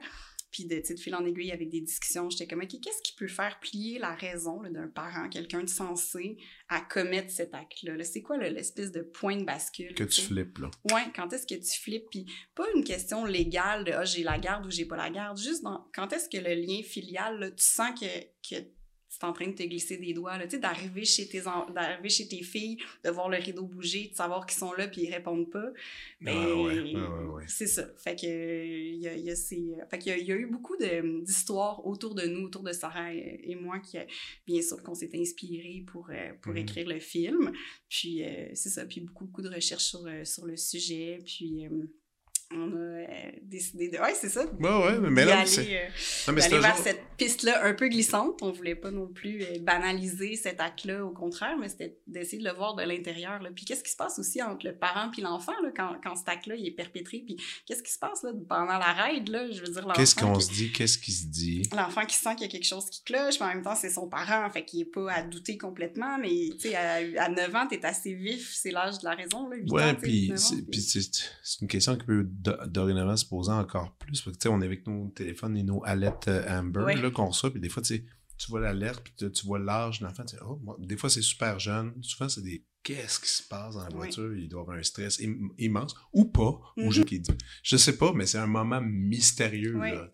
Puis de, de fil en aiguille avec des discussions, j'étais comme, OK, qu'est-ce qui peut faire plier la raison d'un parent, quelqu'un de sensé, à commettre cet acte-là? c'est quoi l'espèce de point de bascule? Que tu flippes, là. Ouais, quand est-ce que tu flippes? Puis pas une question légale de, ah, j'ai la garde ou j'ai pas la garde, juste dans, quand est-ce que le lien filial, là, tu sens que, que c'est en train de te glisser des doigts, là, tu sais, d'arriver chez tes d'arriver chez tes filles, de voir le rideau bouger, de savoir qu'ils sont là puis ils répondent pas. Ben, c'est ça. Fait que il y a, y a ces, fait qu'il y, y, a eu beaucoup d'histoires autour de nous, autour de Sarah et, moi, qui bien sûr qu'on s'est inspiré pour euh, pour mm-hmm. écrire le film. Puis euh, c'est ça, puis beaucoup beaucoup de recherches sur euh, sur le sujet, puis on a décidé de. Ouais, c'est ça. Ouais, ouais, mais là, c'est. Euh, vers cette piste-là un peu glissante. On voulait pas non plus euh, banaliser cet acte-là, au contraire, mais c'était d'essayer de le voir de l'intérieur. Puis qu'est-ce qui se passe aussi entre le parent puis l'enfant quand, quand cet acte-là est perpétré? Puis qu'est-ce qui se passe là, pendant la raid? Là, je veux dire, Qu'est-ce qu'on se dit? Qu'est-ce qui se dit? L'enfant qui sent qu'il y a quelque chose qui cloche, mais en même temps, c'est son parent, fait qu'il est pas à douter complètement, mais tu sais, à, à, 9 ans, t'es assez vif, c'est l'âge de la raison. Là, ouais, puis c'est une question qui peut dorénavant se poser encore plus. Parce que, on est avec nos téléphones et nos alertes euh, Amber là, qu'on reçoit, puis des fois, tu vois l'alerte, puis tu vois l'âge de l'enfant, oh, des fois, c'est super jeune. Souvent, c'est des qu'est-ce qui se passe dans la voiture? Il doit avoir un stress immense, ou pas, ou je, je sais pas, mais c'est un moment mystérieux. là,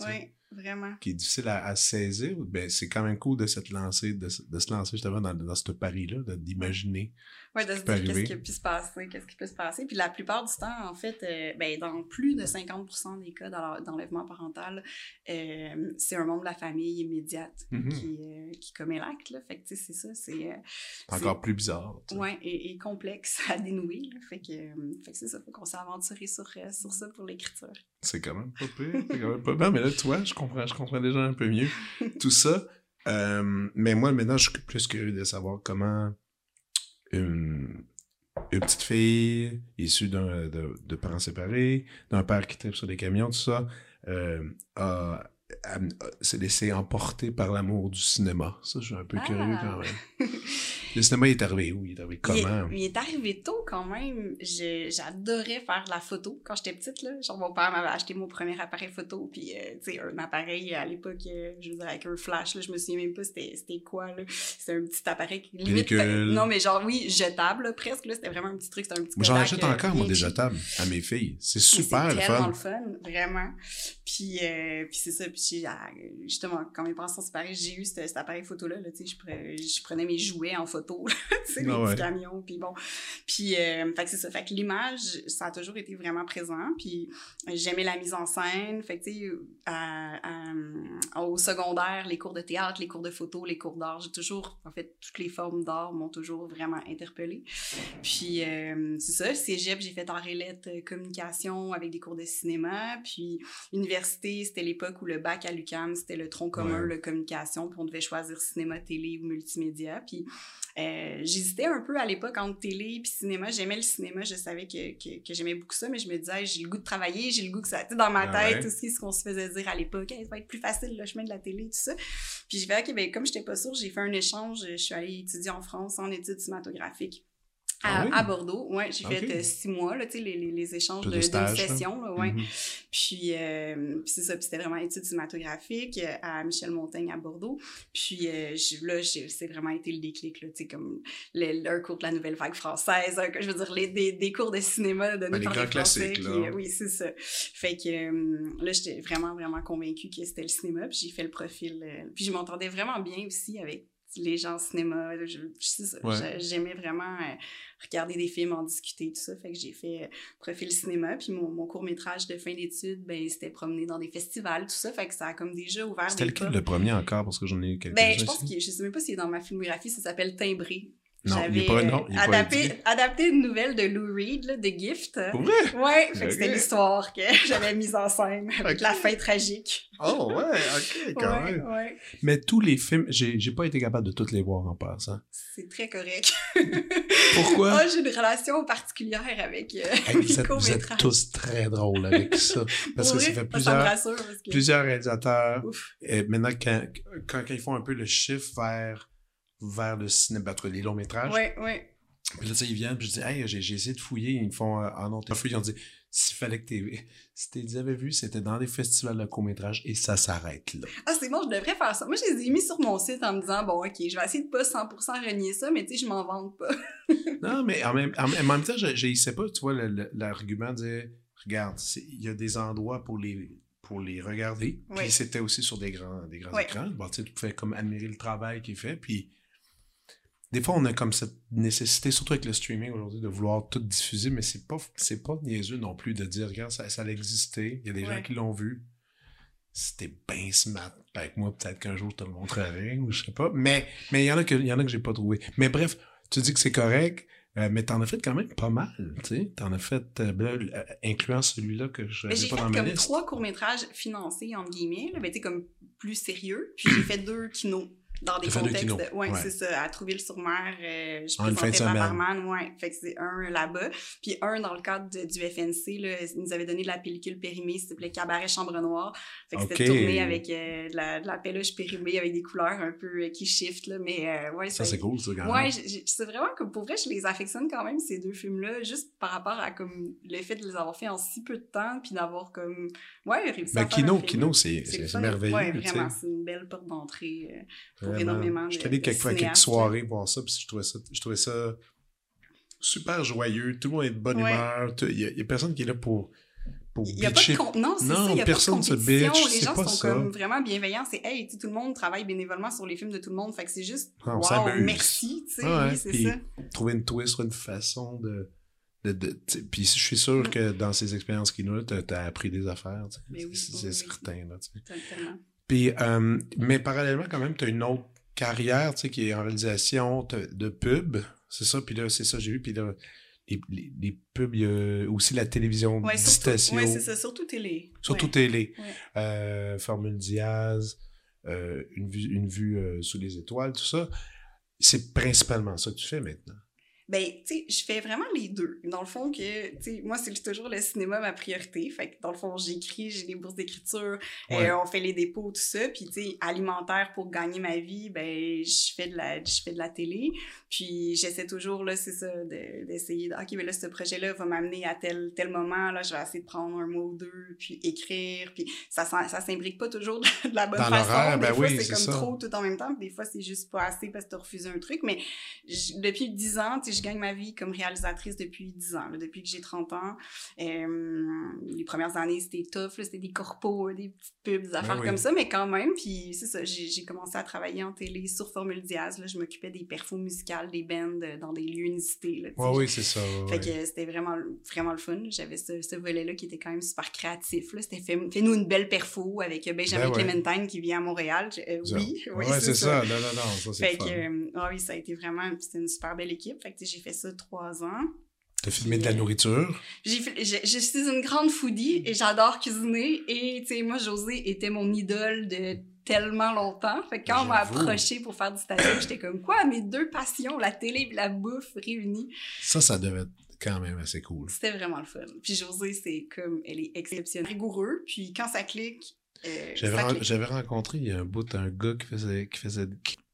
Vraiment. Qui est difficile à, saisir. Ben, c'est quand même cool de se lancer, de, de se lancer justement dans, dans ce pari-là, d'imaginer oui, de se dire qu'est-ce qui peut se passer, qu'est-ce qui peut se passer. Puis la plupart du temps, en fait, euh, ben, dans plus de 50 des cas d'enlèvement parental, euh, c'est un membre de la famille immédiate mm-hmm. qui, euh, qui, commet l'acte. Fait que, tu sais, c'est ça, c'est... encore plus bizarre. Oui, et, et, complexe [LAUGHS] à dénouer. Là. Fait que, fait que c'est ça, faut qu'on s'est aventuré sur, sur ça pour l'écriture. C'est quand même pas pire, c'est quand même pas bien. Mais là, toi, je comprends, je comprends déjà un peu mieux [LAUGHS] tout ça. mais moi, maintenant, je suis plus curieux de savoir comment une, petite fille issue de, parents séparés, d'un père qui tripe sur des camions, tout ça, euh, a s'est laissé emporter par l'amour du cinéma. Ça, je suis un peu curieux ah! quand même. [LAUGHS] Le cinéma, il est arrivé où? Il est arrivé comment? Il est, arrivé tôt quand même. J'adorais faire la photo quand j'étais petite. Là. Genre, mon père m'avait acheté mon premier appareil photo. Puis, euh, tu sais, un appareil à l'époque, euh, je veux dire, avec un flash. Là, je me souviens même pas c'était quoi. C'était un petit appareil qui limite. Non, mais genre, oui, jetable presque. C'était vraiment un petit truc. C'était un petit J'en achète encore, moi, des jetables à mes filles. C'est super le fun. le fun, vraiment. Puis, euh, puis c'est ça. Puis, justement, quand mes parents sont séparés, j'ai eu cet, appareil photo-là. Là, tu sais, je, prenais mes jouets en photo [LAUGHS] sais, ah les petits camions, puis bon. Puis, euh, fait que c'est ça. Fait que l'image, ça a toujours été vraiment présent, puis j'aimais la mise en scène. Fait que, tu sais, au secondaire, les cours de théâtre, les cours de photo, les cours d'art, j'ai toujours, en fait, toutes les formes d'art m'ont toujours vraiment interpellée. Puis, euh, c'est ça, cégep, j'ai fait en relette euh, communication avec des cours de cinéma, puis université, c'était l'époque où le bac à l'UQAM, c'était le tronc commun, le communication, puis on devait choisir cinéma, télé ou multimédia. Puis euh, j'hésitais un peu à l'époque entre télé et cinéma. J'aimais le cinéma, je savais que, que, que j'aimais beaucoup ça, mais je me disais, j'ai le goût de travailler, j'ai le goût que ça. Tu dans ma ah tête, aussi, ce qu'on se faisait dire à l'époque, ça va être plus facile le chemin de la télé, tout ça. Puis j'ai fait, OK, ben, comme j'étais pas sûre, j'ai fait un échange. Je suis allée étudier en France en études cinématographiques. À, Ah oui? à Bordeaux, ouais, j'ai fait euh, six mois, là, les, les, les échanges De de, d'une session, là, ouais. Mhm. Puis, euh, puis c'est ça, puis c'était vraiment études cinématographiques euh, à Michel Montaigne à Bordeaux. Puis euh, là, c'est vraiment été le déclic, là, comme le, un cours de la nouvelle vague française, je veux dire, les, des, des cours de cinéma donnés Ben, les grands classiques, qui, là. oui, c'est ça. Fait que là, j'étais vraiment, vraiment convaincue que c'était le cinéma, puis j'ai fait le profil. puis je m'entendais vraiment bien aussi avec les gens au cinéma. Ouais. J'aimais vraiment euh, regarder des films, en discuter, tout ça. Fait que j'ai fait euh, profil cinéma. Puis mon, mon court-métrage de fin d'études, ben, c'était promené dans des festivals, tout ça. Fait que ça a comme déjà ouvert C'était lequel le premier encore, parce que j'en ai eu quelques-uns Ben, je pense que je sais même pas s'il est dans ma filmographie, ça s'appelle Timbré. Non, il J'avais adapté, adapté une nouvelle de Lou Reed, là, de Gift. Pour vrai? Ouais, fait que Ok. c'était l'histoire que [LAUGHS] j'avais mise en scène avec la fin tragique. Oh, ouais, ok, [LAUGHS] quand Ouais, même. ouais. Mais tous les films, j'ai pas été capable de tous les voir en passant. C'est très correct. [LAUGHS] Pourquoi? Ah, j'ai une relation particulière avec euh, Hey, les vous, êtes, vous êtes courts-métrages. tous très drôles avec ça. Parce que ça fait plusieurs, rassure parce que... plusieurs réalisateurs. Ouf. Et maintenant, quand, quand, quand ils font un peu le chiffre vers, vers le cinéma, ben, les longs métrages, Ouais, ouais. puis là, tu sais, ils viennent, puis je dis, hey, j'ai essayé de fouiller. Ils me font, euh, ah non, t'as fouillé. Ils ont dit, s'il fallait que t'aies, [LAUGHS] si t'es avais vu, c'était dans des festivals de court-métrage et ça s'arrête là. Ah, c'est bon, je devrais faire ça. Moi, je les ai mis sur mon site en me disant, bon, OK, je vais essayer de pas 100% renier ça, mais tu sais, je m'en vante pas. [LAUGHS] Non, mais en même, en, en même temps, je, je sais pas, tu vois, l'argument de regarde, il y a des endroits pour les pour les regarder. Oui. Puis c'était aussi sur des grands, des grands Oui. écrans. Bon, tu sais, tu pouvais comme admirer le travail qui est fait. Puis des fois, on a comme cette nécessité, surtout avec le streaming aujourd'hui, de vouloir tout diffuser, mais c'est pas c'est pas niaiseux non plus de dire, regarde, ça, ça a existé, il y a des gens qui l'ont vu. C'était bien smart. Avec moi, peut-être qu'un jour, je te le montrerai, ou je sais pas. Mais mais il y en a que, y en a que j'ai pas trouvé. Mais bref, tu dis que c'est correct, euh, mais t'en as fait quand même pas mal, tu sais. T'en as fait, euh, ben euh, incluant celui-là que je n'avais j'ai pas fait dans ma comme liste. trois courts-métrages financés, entre guillemets, là, ben, comme plus sérieux. Puis j'ai fait deux kinos dans des contextes. de- ouais, ouais. c'est ça. À Trouville-sur-Mer, euh, je En présentais semaine. Babarman, ouais. Fait que c'est un là-bas. Puis un dans le cadre de- du FNC, là, ils nous avaient donné de la pellicule périmée, plaît, Cabaret Chambre Noire. Fait que c'était tourné avec euh, de, la, de la peluche périmée avec des couleurs un peu euh, qui shift, là. Mais euh, ouais, Ça, c'est cool, ça, quand Ouais, même. j'ai- c'est vraiment que pour vrai, je les affectionne quand même, ces deux films-là, juste par rapport à comme le fait de les avoir fait en si peu de temps, puis d'avoir comme, ouais, réussi Ben, à Kino. Kino, c'est merveilleux. Ouais, vraiment, c'est une belle porte d'entrée euh, pour Vraiment. énormément de Je suis allé de quelques quelques soirées voir ça, puis je trouvais ça, je trouvais ça super joyeux. Tout le monde est de bonne Ouais. humeur. Il y, a- a personne qui est là pour, pour Il y a pas de con- non, c'est ça, il a personne pas de se compétition. bitch, les gens sont ça. comme vraiment bienveillants. C'est hey, tout le monde travaille bénévolement sur les films de tout le monde, fait que c'est juste Ah, on wow, merci, tu sais, Ouais, oui, c'est ça. Trouver une twist, une façon de. de, de- puis je suis sûr que dans ces expériences Kino, tu as appris des affaires. oui, c'est oui, certain. Là. Puis, euh, mais parallèlement, quand même, tu as une autre carrière, tu sais, qui est en réalisation de pub. C'est ça, puis là, c'est ça, j'ai vu. Puis là, les, les, les pubs, il y a aussi la télévision Ouais, ouais, c'est ça, surtout télé. surtout Ouais. télé. Ouais. Euh, Formule Diaz, euh, une vue, une vue sous les étoiles, tout ça. C'est principalement ça que tu fais maintenant. Ben, tu sais, je fais vraiment les deux. Dans le fond, que, tu sais, moi, c'est toujours le cinéma ma priorité. Fait que, dans le fond, j'écris, j'ai des bourses d'écriture, Ouais. euh, on fait les dépôts, tout ça. Puis, tu sais, alimentaire pour gagner ma vie, ben, je fais de la, je fais de la télé. Puis, j'essaie toujours, là, c'est ça, de- d'essayer de, OK, mais là, ce projet-là va m'amener à tel, tel moment. Là, je vais essayer de prendre un mois ou deux, puis écrire. Puis, ça, ça s'imbrique pas toujours [LAUGHS] de la bonne Dans façon. Des ben fois, oui, c'est comme ça. trop tout en même temps. Puis, des fois, c'est juste pas assez parce que t'as refusé un truc. Mais depuis 10 ans, tu je gagne ma vie comme réalisatrice depuis 10 ans. là, depuis que j'ai 30 ans. Euh, les premières années, c'était tough. C'était des corpos, des petites pubs, des affaires oui. comme ça. Mais quand même, puis c'est ça, j'ai commencé à travailler en télé sur Formule Diaz. Là, je m'occupais des perfos musicales, des bands euh, dans des lieux inusités. Là. Oui, c'est ça. ouais, Fait ouais. que c'était vraiment, vraiment le fun. J'avais ce, ce volet-là qui était quand même super créatif. C'était fait- fais-nous une belle perfo avec Benjamin Ben. Clementine qui vient à Montréal. Je- euh, oui, oui, Ouais, c'est ça. ça. Non, non, non, ça, c'est Fait le fun. que, euh, ah oui, ça a été vraiment, c'était une super belle équipe. Fait que, j'ai fait ça trois ans. T'as filmé de la nourriture? J'ai je, je suis une grande foodie et j'adore cuisiner. Et, tu sais, moi, José était mon idole de tellement longtemps. Fait que quand on m'a approché pour faire du statut, j'étais comme, quoi, mes deux passions, la télé et la bouffe réunies. Ça, ça devait être quand même assez cool. C'était vraiment le fun. Puis José, c'est comme, elle est exceptionnelle. Rigoureux. Puis quand ça clique, euh, J'avais rencontré il y a un bout un gars qui faisait qui faisait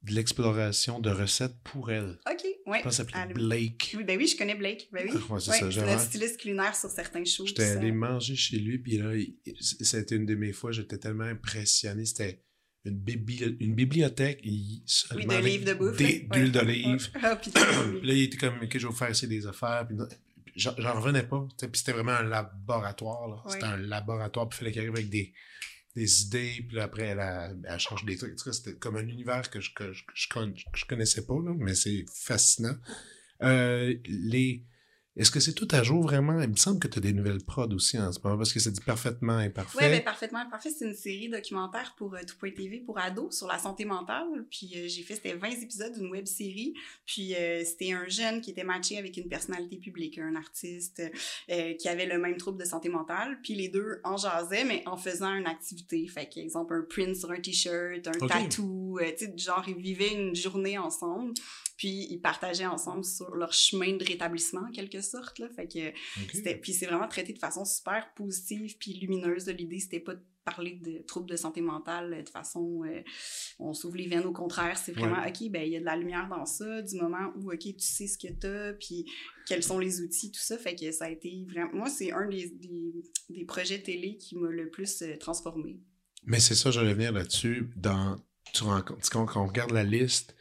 de l'exploration de recettes pour elle. OK, ouais. Je pense Ah, Blake. Oui, ben oui, je connais Blake. Ben oui. Ah, ouais, c'est Ouais, ça, c'est notre styliste culinaire sur certains shows. J'étais allé manger chez lui, puis là, été une de mes fois, j'étais tellement impressionné. C'était une, bibli- une bibliothèque, il, Oui, de livres de bouffe. d'huile Ouais. d'olive. Ah, [COUGHS] puis là, il était comme, OK, je vais vous faire essayer des affaires. Puis, j'en revenais pas. Puis c'était vraiment un laboratoire. là. C'était un laboratoire. Puis il fallait qu'elle arrive avec des, des idées. Puis après, elle, elle change des trucs. C'était comme un univers que je, que je, je connaissais pas, là, mais c'est fascinant. Euh, les... Est-ce que c'est tout à jour vraiment? Il me semble que tu as des nouvelles prods aussi en ce moment parce que c'est dit parfaitement imparfait. Oui, ben, parfaitement parfait. C'est une série documentaire pour euh, Tout.tv pour ados sur la santé mentale. Puis euh, j'ai fait, c'était 20 épisodes d'une web série. Puis euh, c'était un jeune qui était matché avec une personnalité publique, un artiste euh, qui avait le même trouble de santé mentale. Puis les deux en jasaient, mais en faisant une activité. Fait qu'exemple, un print sur un t-shirt, un Ok. tatou. tu sais, genre, ils vivaient une journée ensemble. Puis ils partageaient ensemble sur leur chemin de rétablissement, en quelque sorte. Là. Fait que Ok. c'était- Puis c'est vraiment traité de façon super positive puis lumineuse. L'idée, c'était pas de parler de troubles de santé mentale euh, de façon euh, on s'ouvre les veines au contraire c'est vraiment ok ben il y a de la lumière dans ça du moment où ok tu sais ce que t'as puis quels sont les outils tout ça fait que ça a été vraiment moi c'est un des, des, des projets télé qui m'a le plus euh, transformé Mais c'est ça, j'allais venir là-dessus. Dans, tu rencontres, quand on regarde la liste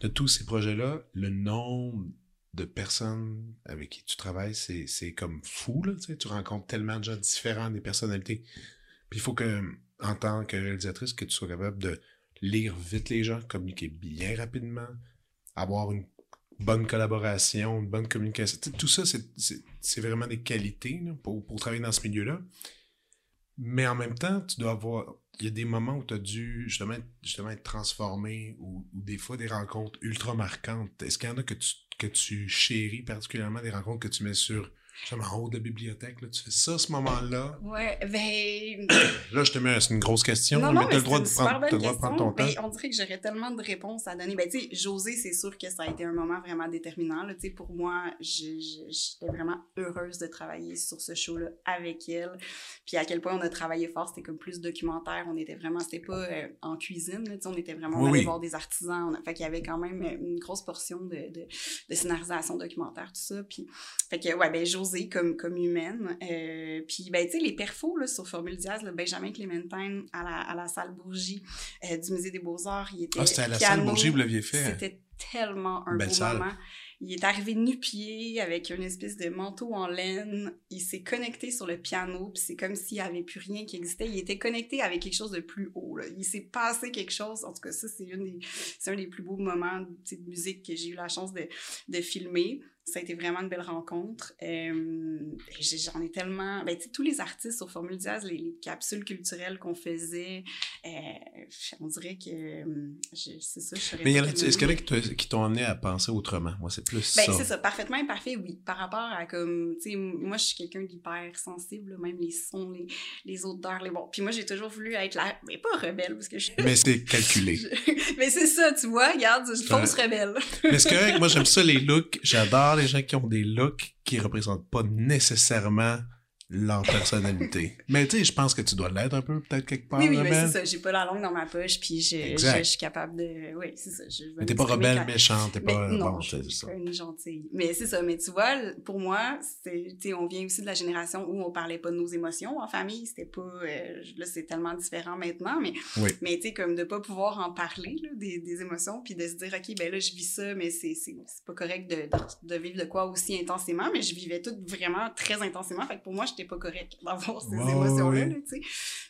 de tous ces projets-là, le nombre de personnes avec qui tu travailles, c'est, comme fou, là, tu rencontres tellement de gens différents, des personnalités. Puis il faut que, en tant que réalisatrice, que tu sois capable de lire vite les gens, communiquer bien rapidement, avoir une bonne collaboration, une bonne communication. Tout ça, c'est, vraiment des qualités pour, pour travailler dans ce milieu-là. Mais en même temps, tu dois avoir. Il y a des moments où tu as dû justement, justement être transformé ou, ou des fois des rencontres ultra marquantes. Est-ce qu'il y en a que tu, que tu chéris particulièrement, des rencontres que tu mets sur justement en haut de la bibliothèque? Là, tu fais ça ce moment-là? ouais ben [COUGHS] Là, je te mets c'est une grosse question, Non, non, as mais le droit, de prendre, t'as bonne le droit de prendre ton temps. On dirait que j'aurais tellement de réponses à donner. Ben, tu sais, José, c'est sûr que ça a été un moment vraiment déterminant. Là. Tu sais, pour moi, j'étais vraiment heureuse de travailler sur ce show-là avec elle. Puis à quel point on a travaillé fort, c'était comme plus documentaire. On était vraiment, c'était pas euh, en cuisine, là, tu sais, on était vraiment, on Oui, allait oui. voir des artisans. On a- fait qu'il y avait quand même une grosse portion de, de, de scénarisation documentaire, tout ça. Puis, fait que, ouais, ben, José, comme, comme humaine. euh, puis, ben, tu sais, les perfos, là, sur Formule Diaz, là, Benjamin Clémentine à la, à la salle Bourgie euh, du Musée des Beaux-Arts, il était Ah, c'était à la piano. salle Bourgie, vous l'aviez fait. C'était tellement un Belle beau salle. moment. Il est arrivé nu-pied avec une espèce de manteau en laine. Il s'est connecté sur le piano, puis c'est comme s'il n'y avait plus rien qui existait. Il était connecté avec quelque chose de plus haut. là. Il s'est passé quelque chose. En tout cas, ça, c'est une des- c'est un des plus beaux moments de musique que j'ai eu la chance de, de filmer. Ça a été vraiment une belle rencontre. Euh, J'en ai tellement... Ben, tous les artistes sur Formule Diaz, les, les capsules culturelles qu'on faisait, euh, on dirait que... euh, je- C'est ça, je Mais est-ce qu'il y en a qui t'ont amené à penser autrement? Moi, c'est plus Ben, c'est ça, parfaitement imparfait, oui. Par rapport à comme, tu sais, moi, je suis quelqu'un d'hyper sensible, même les sons, les, les odeurs, les bon. Puis moi, j'ai toujours voulu être la, mais pas rebelle, parce que je Mais c'est calculé. [LAUGHS] mais c'est ça, tu vois, regarde, C'est fausse rebelle. Mais c'est correct, moi j'aime ça les looks. J'adore les gens qui ont des looks qui représentent pas nécessairement leur personnalité. [LAUGHS] Mais tu sais, je pense que tu dois l'être un peu, peut-être quelque part. oui, oui, rebelle. c'est ça, j'ai pas la langue dans ma poche, puis je, je, suis capable de, oui, c'est ça. Je Mais t'es pas rebelle, quand- méchante, t'es Mais pas. non, bon, je suis une gentille. Mais c'est ça. Mais tu vois, pour moi, c'est, on vient aussi de la génération où on parlait pas de nos émotions en famille. C'était pas, euh, là, c'est tellement différent maintenant. Mais, Oui. mais tu sais, comme de pas pouvoir en parler là, des, des émotions, puis de se dire, ok, ben là, je vis ça, mais c'est, pas correct de, de, de vivre de quoi aussi intensément. Mais je vivais tout vraiment très intensément. Fait que pour moi, j'étais pas correct [LAUGHS] d'avoir ces émotions-là, tu sais.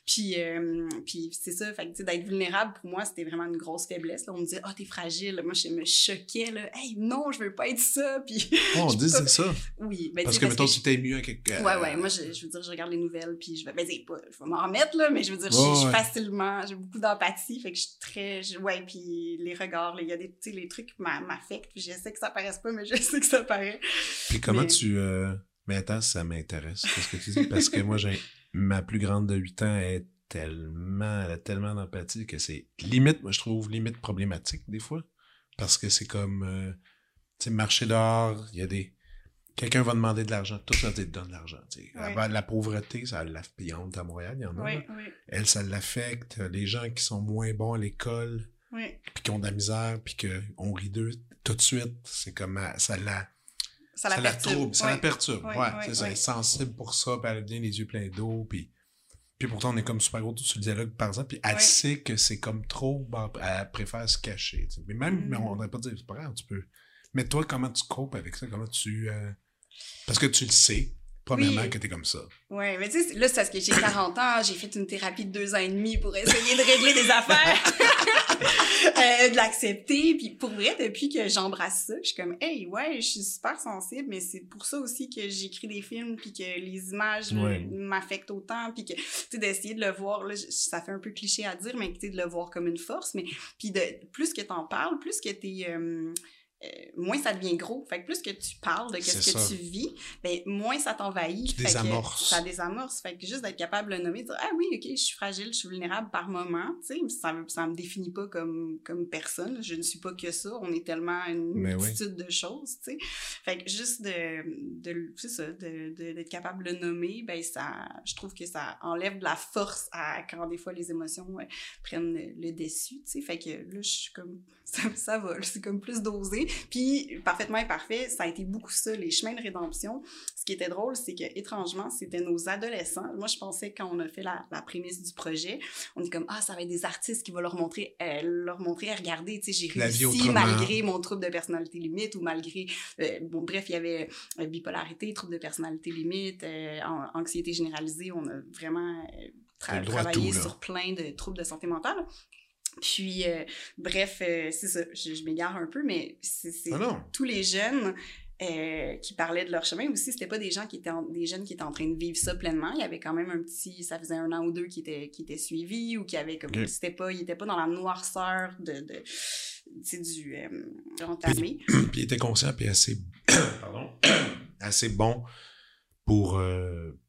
Puis, euh, puis c'est ça, fait que, d'être vulnérable, pour moi, c'était vraiment une grosse faiblesse. Là. On me disait, ah, t'es fragile. Moi, je me choquais, là. Hey, non, je veux pas être ça. [LAUGHS] Puis, Oh, on pas- ça. oui. Ben, Parce que mettons, tu t'es mieux à quelque. Ouais, ouais, moi, je, je veux dire, je regarde les nouvelles, puis je vais, ben, pas, je vais m'en remettre, là, mais je veux dire, je- suis ouais. facilement, j'ai beaucoup d'empathie, fait que je suis très, je- ouais, puis les regards, il y a des, les trucs m'a- m'affectent, puis je sais que ça paraisse pas, mais je [LAUGHS] sais que ça paraît. Puis comment Mais- tu. euh, Mais attends, ça m'intéresse, ce que tu dis. Parce que moi, j'ai. Ma plus grande de 8 ans est tellement. Elle a tellement d'empathie que c'est limite, moi, je trouve limite problématique des fois. Parce que c'est comme. euh, tu sais, marcher dehors, il y a des. Quelqu'un va demander de l'argent, tout ça te donne de l'argent. tu La pauvreté, ça l'affecte. À Montréal, il y en a. Oui. Elle, ça l'affecte. Les gens qui sont moins bons à l'école, puis qui ont de la misère, puis qu'on rit d'eux tout de suite, c'est comme euh, ça la. Ça la perturbe. Ça la perturbe, ouais, ça. Elle est sensible pour ça, puis elle a bien les yeux pleins d'eau, puis. Puis pourtant, on est comme super gros sur le dialogue, par exemple. Puis elle sait que c'est comme trop. elle préfère se cacher. Mais même, mais on ne mm. pas dire, c'est pas grave, tu peux. Mais toi, comment tu copes avec ça? Comment tu. Euh, parce que tu le sais premièrement, que t'es comme ça. Oui, mais tu sais, là, c'est parce que j'ai 40 ans, j'ai fait une thérapie de deux ans et demi pour essayer de régler des affaires, [LAUGHS] euh, de l'accepter. Puis pour vrai, depuis que j'embrasse ça, je suis comme, hey, ouais, je suis super sensible, mais c'est pour ça aussi que j'écris des films, puis que les images m'affectent autant, puis que, tu sais, d'essayer de le voir, là, ça fait un peu cliché à dire, mais tu sais, de le voir comme une force. Mais puis de plus que t'en parles, plus que t'es... Euh, euh, moins ça devient gros. Fait que plus que tu parles de ce que tu vis, ben, moins ça t'envahit. Tu désamorces. ça désamorce. Fait que juste d'être capable de le nommer, de dire Ah oui, ok, je suis fragile, je suis vulnérable par moment, tu sais, ça, ça me définit pas comme, comme personne. Je ne suis pas que ça. On est tellement une multitude de choses, tu sais. Fait que juste de, de ça, de, d'être capable de le nommer, ben ça, je trouve que ça enlève de la force à quand des fois les émotions prennent le, dessus, tu sais. Fait que là, je suis comme, ça, ça va, c'est comme plus dosé. Puis, parfaitement imparfait, ça a été beaucoup ça, les chemins de rédemption. Ce qui était drôle, c'est que, étrangement, c'était nos adolescents. Moi, je pensais, quand on a fait la, la prémisse du projet, on est comme, ah, ça va être des artistes qui vont leur montrer, euh, leur montrer, regardez, tu sais, j'ai réussi malgré mon trouble de personnalité limite ou malgré, euh, bon, bref, il y avait euh, bipolarité, trouble de personnalité limite, anxiété généralisée. On a vraiment travaillé sur plein de troubles de santé mentale. Puis, euh, bref, euh, c'est ça, je, m'égare un peu, mais c'est ah tous les jeunes euh, qui parlaient de leur chemin aussi, c'était pas des gens qui étaient des jeunes qui étaient en train de vivre ça pleinement. Il y avait quand même un petit, ça faisait un an ou deux qui était qui était suivi ou qui avait comme, c'était pas, il était pas dans la noirceur de, de c'est du entamé. Puis, [CLEARS THROAT] puis, il était conscient puis assez, [CLEARS THROAT] pardon, [CLEARS THROAT] assez bon pour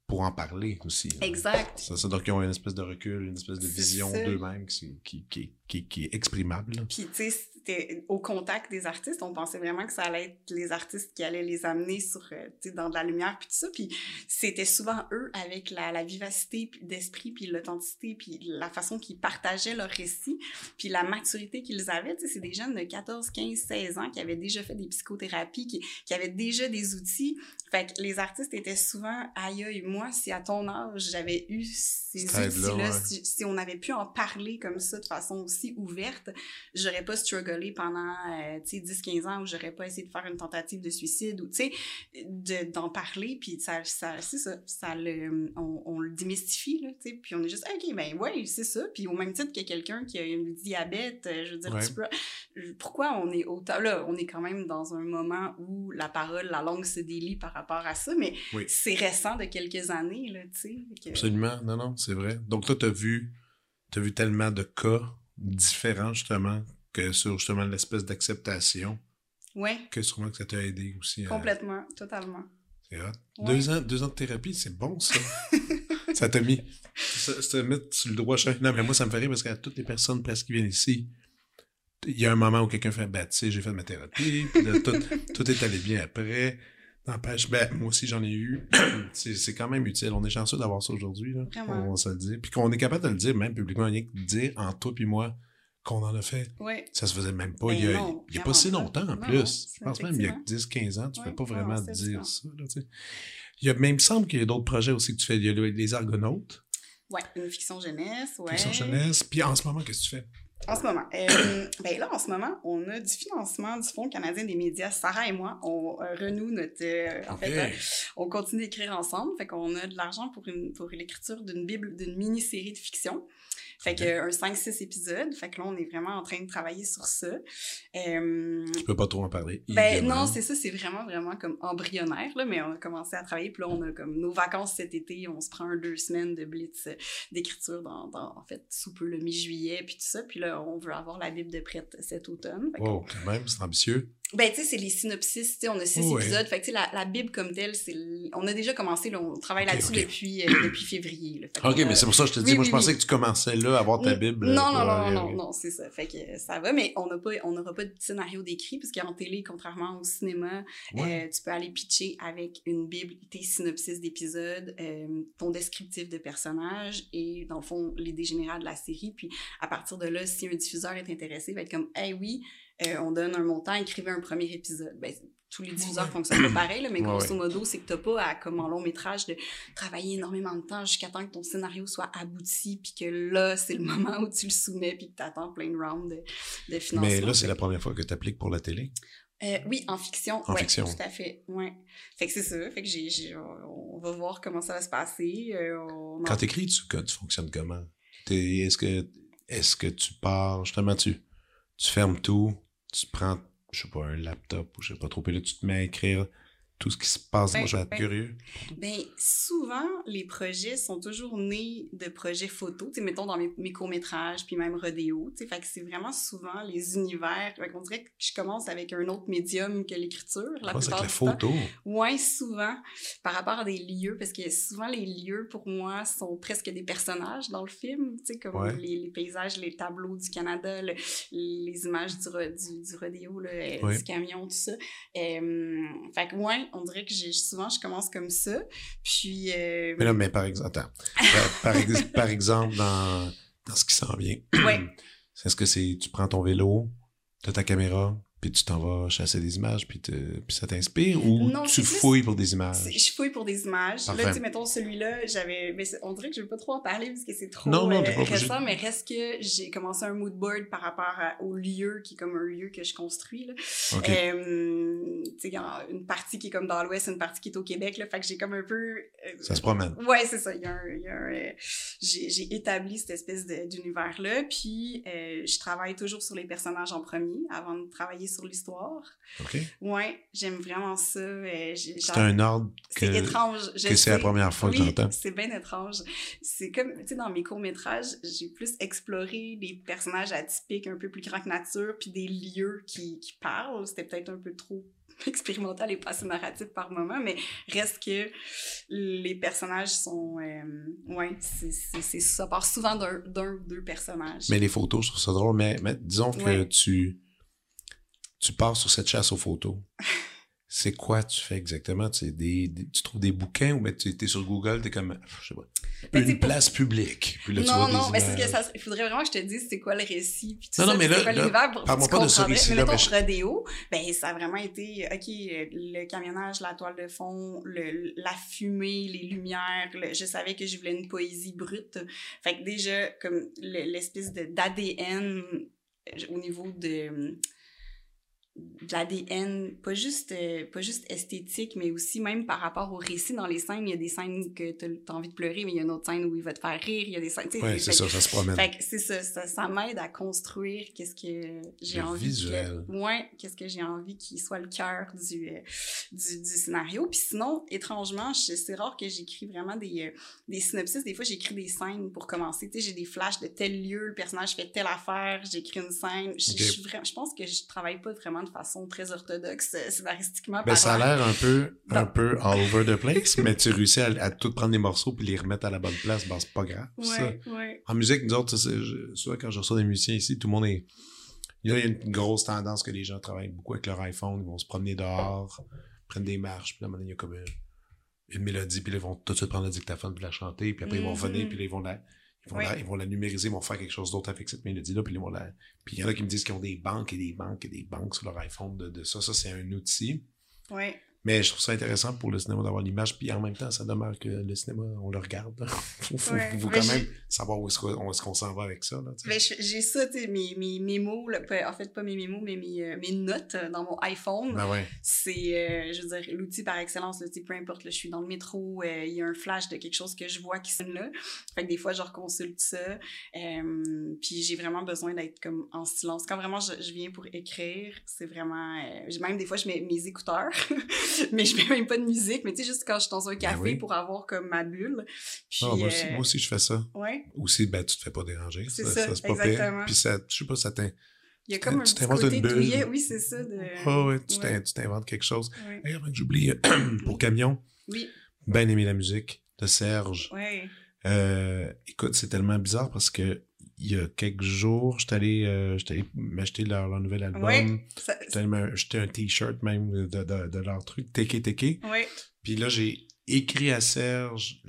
pour en parler aussi. Exact. Ça, ça, donc, ils ont une espèce de recul, une espèce de vision d'eux-mêmes qui, qui, qui, qui, qui est exprimable. Puis, tu sais, au contact des artistes, on pensait vraiment que ça allait être les artistes qui allaient les amener sur, euh, dans de la lumière, puis tout ça. Puis c'était souvent eux avec la, la vivacité d'esprit, puis l'authenticité, puis la façon qu'ils partageaient leur récit, puis la maturité qu'ils avaient. C'est des jeunes de 14, 15, 16 ans qui avaient déjà fait des psychothérapies, qui, qui avaient déjà des outils. Fait que les artistes étaient souvent, aïe, aïe, moi, si à ton âge, j'avais eu ces outils-là, si, si, on avait pu en parler comme ça de façon aussi ouverte, j'aurais pas struggle pendant, euh, tu sais, 10-15 ans où j'aurais pas essayé de faire une tentative de suicide ou, tu sais, d'en parler, puis ça, ça c'est ça, ça le, on, le démystifie, là, tu sais, puis on est juste, OK, ben ouais, c'est ça, puis au même titre que quelqu'un qui a un diabète, euh, je veux dire, tu peux, pourquoi on est autant, là, on est quand même dans un moment où la parole, la langue se délie par rapport à ça, mais c'est récent de quelques années, là, tu sais. Absolument, non, non, c'est vrai. Donc toi, t'as vu, as vu tellement de cas différents, justement, que sur justement l'espèce d'acceptation. Ouais. Que sûrement que ça t'a aidé aussi. Complètement, totalement. C'est hot. Deux, ans, deux ans de thérapie, c'est bon ça. [LAUGHS] ça t'a mis. Ça, ça mettre sur le droit chemin. Non, mais moi, ça me fait rire parce qu'à toutes les personnes presque qui viennent ici, il y a un moment où quelqu'un fait Ben, tu sais, j'ai fait ma thérapie, puis tout, tout, est allé bien après. N'empêche, ben, moi aussi j'en ai eu. [CLEARS THROAT] c'est quand même utile. On est chanceux d'avoir ça aujourd'hui. On, va se le dire. Puis qu'on est capable de le dire, même publiquement, rien que dire en toi puis moi, qu'on en a fait. Ça se faisait même pas. Ben il y a, il y a pas si longtemps en plus. je pense même il y a 10-15 ans, tu ne peux pas vraiment dire ça. il, y a, mais il me semble qu'il y a d'autres projets aussi que tu fais. Il y a les Argonautes. Oui, une fiction jeunesse. Ouais. Fiction jeunesse. Puis en ce moment, qu'est-ce que tu fais? En ce moment. Euh, [CLEARS THROAT] ben là, en ce moment, on a du financement du Fonds canadien des médias. Sarah et moi, on euh, renoue notre... Euh, en fait, on continue d'écrire ensemble. Fait qu'on a de l'argent pour, une, pour l'écriture d'une bible, d'une mini-série de fiction. Fait que un 5-6 épisodes. Fait que là, on est vraiment en train de travailler sur ça. Euh, tu peux pas trop en parler. Ben non, c'est ça, c'est vraiment, vraiment comme embryonnaire, là, mais on a commencé à travailler. Puis là, on a comme nos vacances cet été, on se prend deux semaines de blitz d'écriture dans, dans, en fait, sous peu le mi-juillet, puis tout ça. Puis là, on veut avoir la Bible de prête cet automne. oh, quand même, c'est ambitieux. Ben, tu sais, c'est les synopsis, tu sais, on a six Ouais. épisodes. Fait que, tu sais, la, la Bible comme telle, c'est... On a déjà commencé, là, on travaille là-dessus depuis, euh, depuis février. là. Ok, mais c'est pour ça que je te dis, Oui, moi, oui, je pensais que tu commençais là à avoir ta Bible. Non, non, non, non, non, c'est ça. Fait que euh, ça va, mais on n'aura pas de scénario décrit, parce qu'en télé, contrairement au cinéma, Ouais. euh, tu peux aller pitcher avec une Bible, tes synopsis d'épisodes, euh, ton descriptif de personnage et, dans le fond, l'idée générale de la série. Puis, à partir de là, si un diffuseur est intéressé, il va être comme, hey, oui, euh, on donne un montant, écrivez un premier épisode. Ben, tous les diffuseurs fonctionnent pareil, là, mais grosso modo, c'est que t'as pas à, comme en long métrage, de travailler énormément de temps jusqu'à temps que ton scénario soit abouti, puis que là, c'est le [LAUGHS] moment où tu le soumets, puis que t'attends plein de rounds de, de financement. Mais là, c'est la première fois que tu appliques pour la télé? euh, oui, en fiction. En ouais, fiction. Tout à fait. Ouais. Fait que c'est ça. Fait que j'ai, j'ai- on va voir comment ça va se passer. euh, on en- Quand tu tu, fonctionnes comment? Est-ce que, est-ce que tu pars, justement, tu, tu fermes tout, tu prends, je sais pas, un laptop ou je sais pas trop, puis là, tu te mets à écrire tout ce qui se passe. Ben, Moi, je vais être ben, curieux. Ben, souvent, les projets sont toujours nés de projets photos. Tu sais, mettons dans mes, mes courts-métrages, puis même Rodéo. Tu sais, fait que c'est vraiment souvent les univers. Qu'on dirait que je commence avec un autre médium que l'écriture. La c'est plupart avec la photo? Ouais, souvent, par rapport à des lieux, parce que souvent les lieux, pour moi, sont presque des personnages dans le film, tu sais, comme Ouais. les, les paysages, les tableaux du Canada, le- les images du, du, du rodéo, là, Ouais. du camion, tout ça. Euh, fait que, ouais, on dirait que j'ai, souvent, je commence comme ça, puis... euh, Mais là, mais par exemple, attends. par, par ex- [LAUGHS] par exemple, dans, dans ce qui s'en vient, Ouais. [CLEARS THROAT] est-ce que c'est, tu prends ton vélo, tu as ta caméra, puis tu t'en vas chasser des images, puis, te- puis ça t'inspire, ou Non, tu plus- fouilles pour des images? Je fouille pour des images. Parfait. Là, tu sais, mettons, celui-là, j'avais. mais on dirait que je veux pas trop en parler parce que c'est trop Non, non, euh, pas récent, mais reste que j'ai commencé un mood board par rapport à- au lieu qui est comme un lieu que je construis. Là. OK. Euh, tu sais, il y a une partie qui est comme dans l'Ouest, une partie qui est au Québec. Là, fait que j'ai comme un peu. euh, Ça se promène. Ouais, c'est ça. Il y a un, euh, j'ai, établi cette espèce d'univers-là. Puis, euh, je travaille toujours sur les personnages en premier avant de travailler sur l'histoire. OK? Ouais, j'aime vraiment ça. euh, C'est un ordre que, c'est étrange. je que c'est la première fois que j'entends. c'est bien étrange. C'est comme, tu sais, dans mes courts-métrages, j'ai plus exploré des personnages atypiques un peu plus grands que nature, puis des lieux qui, qui parlent. C'était peut-être un peu trop [LAUGHS] expérimental et pas assez narratif par moment, mais reste que les personnages sont... euh, ouais, c'est, ça part souvent d'un, d'un ou deux personnages. Mais les photos, je trouve ça drôle, mais, mais disons que Ouais. tu, tu pars sur cette chasse aux photos. C'est quoi tu fais exactement? Tu, sais, des, des- tu trouves des bouquins ou ben, tu es sur Google, tu es comme, je sais pas, Ben, une pour- place publique. Puis là, tu non, vois non, mais c'est ce que ça, il faudrait vraiment que je te dise c'est quoi le récit, puis tout Non, ça, non, mais là- quoi l'univers pour tu pas de ce récit-là, Mais mettons, je- Rodéo, ben ça a vraiment été, OK, le camionnage, la toile de fond, le, la fumée, les lumières, le- je savais que je voulais une poésie brute. Fait que déjà, comme le- l'espèce de- d'ADN euh, au niveau de de l'ADN, pas juste, euh, pas juste esthétique, mais aussi même par rapport au récit dans les scènes. Il y a des scènes que tu as envie de pleurer, mais il y a une autre scène où il va te faire rire. Il y a des scènes. Ouais, c'est ça, ça se promène. fait c'est ça, ça, ça m'aide à construire qu'est-ce que j'ai envie. visuel. Que, ouais, qu'est-ce que j'ai envie qu'il soit le cœur du, euh, du, du scénario. Puis sinon, étrangement, c'est rare que j'écris vraiment des, euh, des synopsis. Des fois, j'écris des scènes pour commencer. Tu sais, j'ai des flashs de tel lieu, le personnage fait telle affaire, j'écris une scène. Je, Ok. je suis vraiment- je pense que je travaille pas vraiment de façon très orthodoxe euh, scénaristiquement. Ben, ça a l'air un peu, un peu all over the place, [LAUGHS] mais tu réussis à, à tout prendre des morceaux puis les remettre à la bonne place. Ben, c'est pas grave. ça. Ouais, ouais. En musique, nous autres, c'est- je- souvent quand je reçois des musiciens ici, tout le monde est. Il y a une grosse tendance que les gens travaillent beaucoup avec leur iPhone, ils vont se promener dehors, prennent des marches, puis là, il y a comme une, une mélodie, puis là, ils vont tout de suite prendre le dictaphone puis la chanter, puis après, ils vont Mhm. revenir, puis là, ils vont la. Ils vont, Oui. la, ils vont la numériser, ils vont faire quelque chose d'autre avec cette mélodie-là, puis la. Il y en a qui me disent qu'ils ont des banques et des banques et des banques sur leur iPhone de, de ça. Ça, c'est un outil. Ouais. Mais je trouve ça intéressant pour le cinéma d'avoir l'image, puis en même temps, ça demeure que le cinéma, on le regarde. [LAUGHS] faut faut, Ouais. faut Mais quand même savoir où est-ce qu'on s'en va avec ça. Là, je- j'ai ça, sais, mes, mes mémos, là, en fait, pas mes mémos, mais mes, euh, mes notes euh, dans mon iPhone. Ben ouais. C'est, euh, je veux dire, l'outil par excellence, là, peu importe, là, je suis dans le métro, euh, il y a un flash de quelque chose que je vois qui sonne là. Fait que des fois, je reconsulte ça. Euh, puis j'ai vraiment besoin d'être comme en silence. Quand vraiment je, je viens pour écrire, c'est vraiment... j'ai- même des fois, je mets mes écouteurs, [LAUGHS] [LAUGHS] mais je mets même pas de musique, mais tu sais, juste quand je suis dans un café Ben oui. pour avoir comme ma bulle. Puis, Ah, moi, aussi, euh, moi aussi, je fais ça. ouais. Aussi, ben, tu te fais pas déranger. C'est ça, c'est pas pire. exactement. Puis ça, je sais pas, ça t'in- Il y a comme un petit côté douillet. Oui, c'est ça. De... Ah ouais, tu Ouais. t'inventes quelque chose. Ouais. Hey, avant que j'oublie, [CLEARS THROAT] pour Camion, Oui, bien aimé la musique de Serge. ouais. Euh, écoute, c'est tellement bizarre parce que il y a quelques jours, j'étais allé, euh, allé m'acheter leur, leur nouvel album. Ça- J'étais allé m'acheter un t-shirt même de, de, de leur truc, Teke Teke. ouais. Puis là, j'ai écrit à Serge,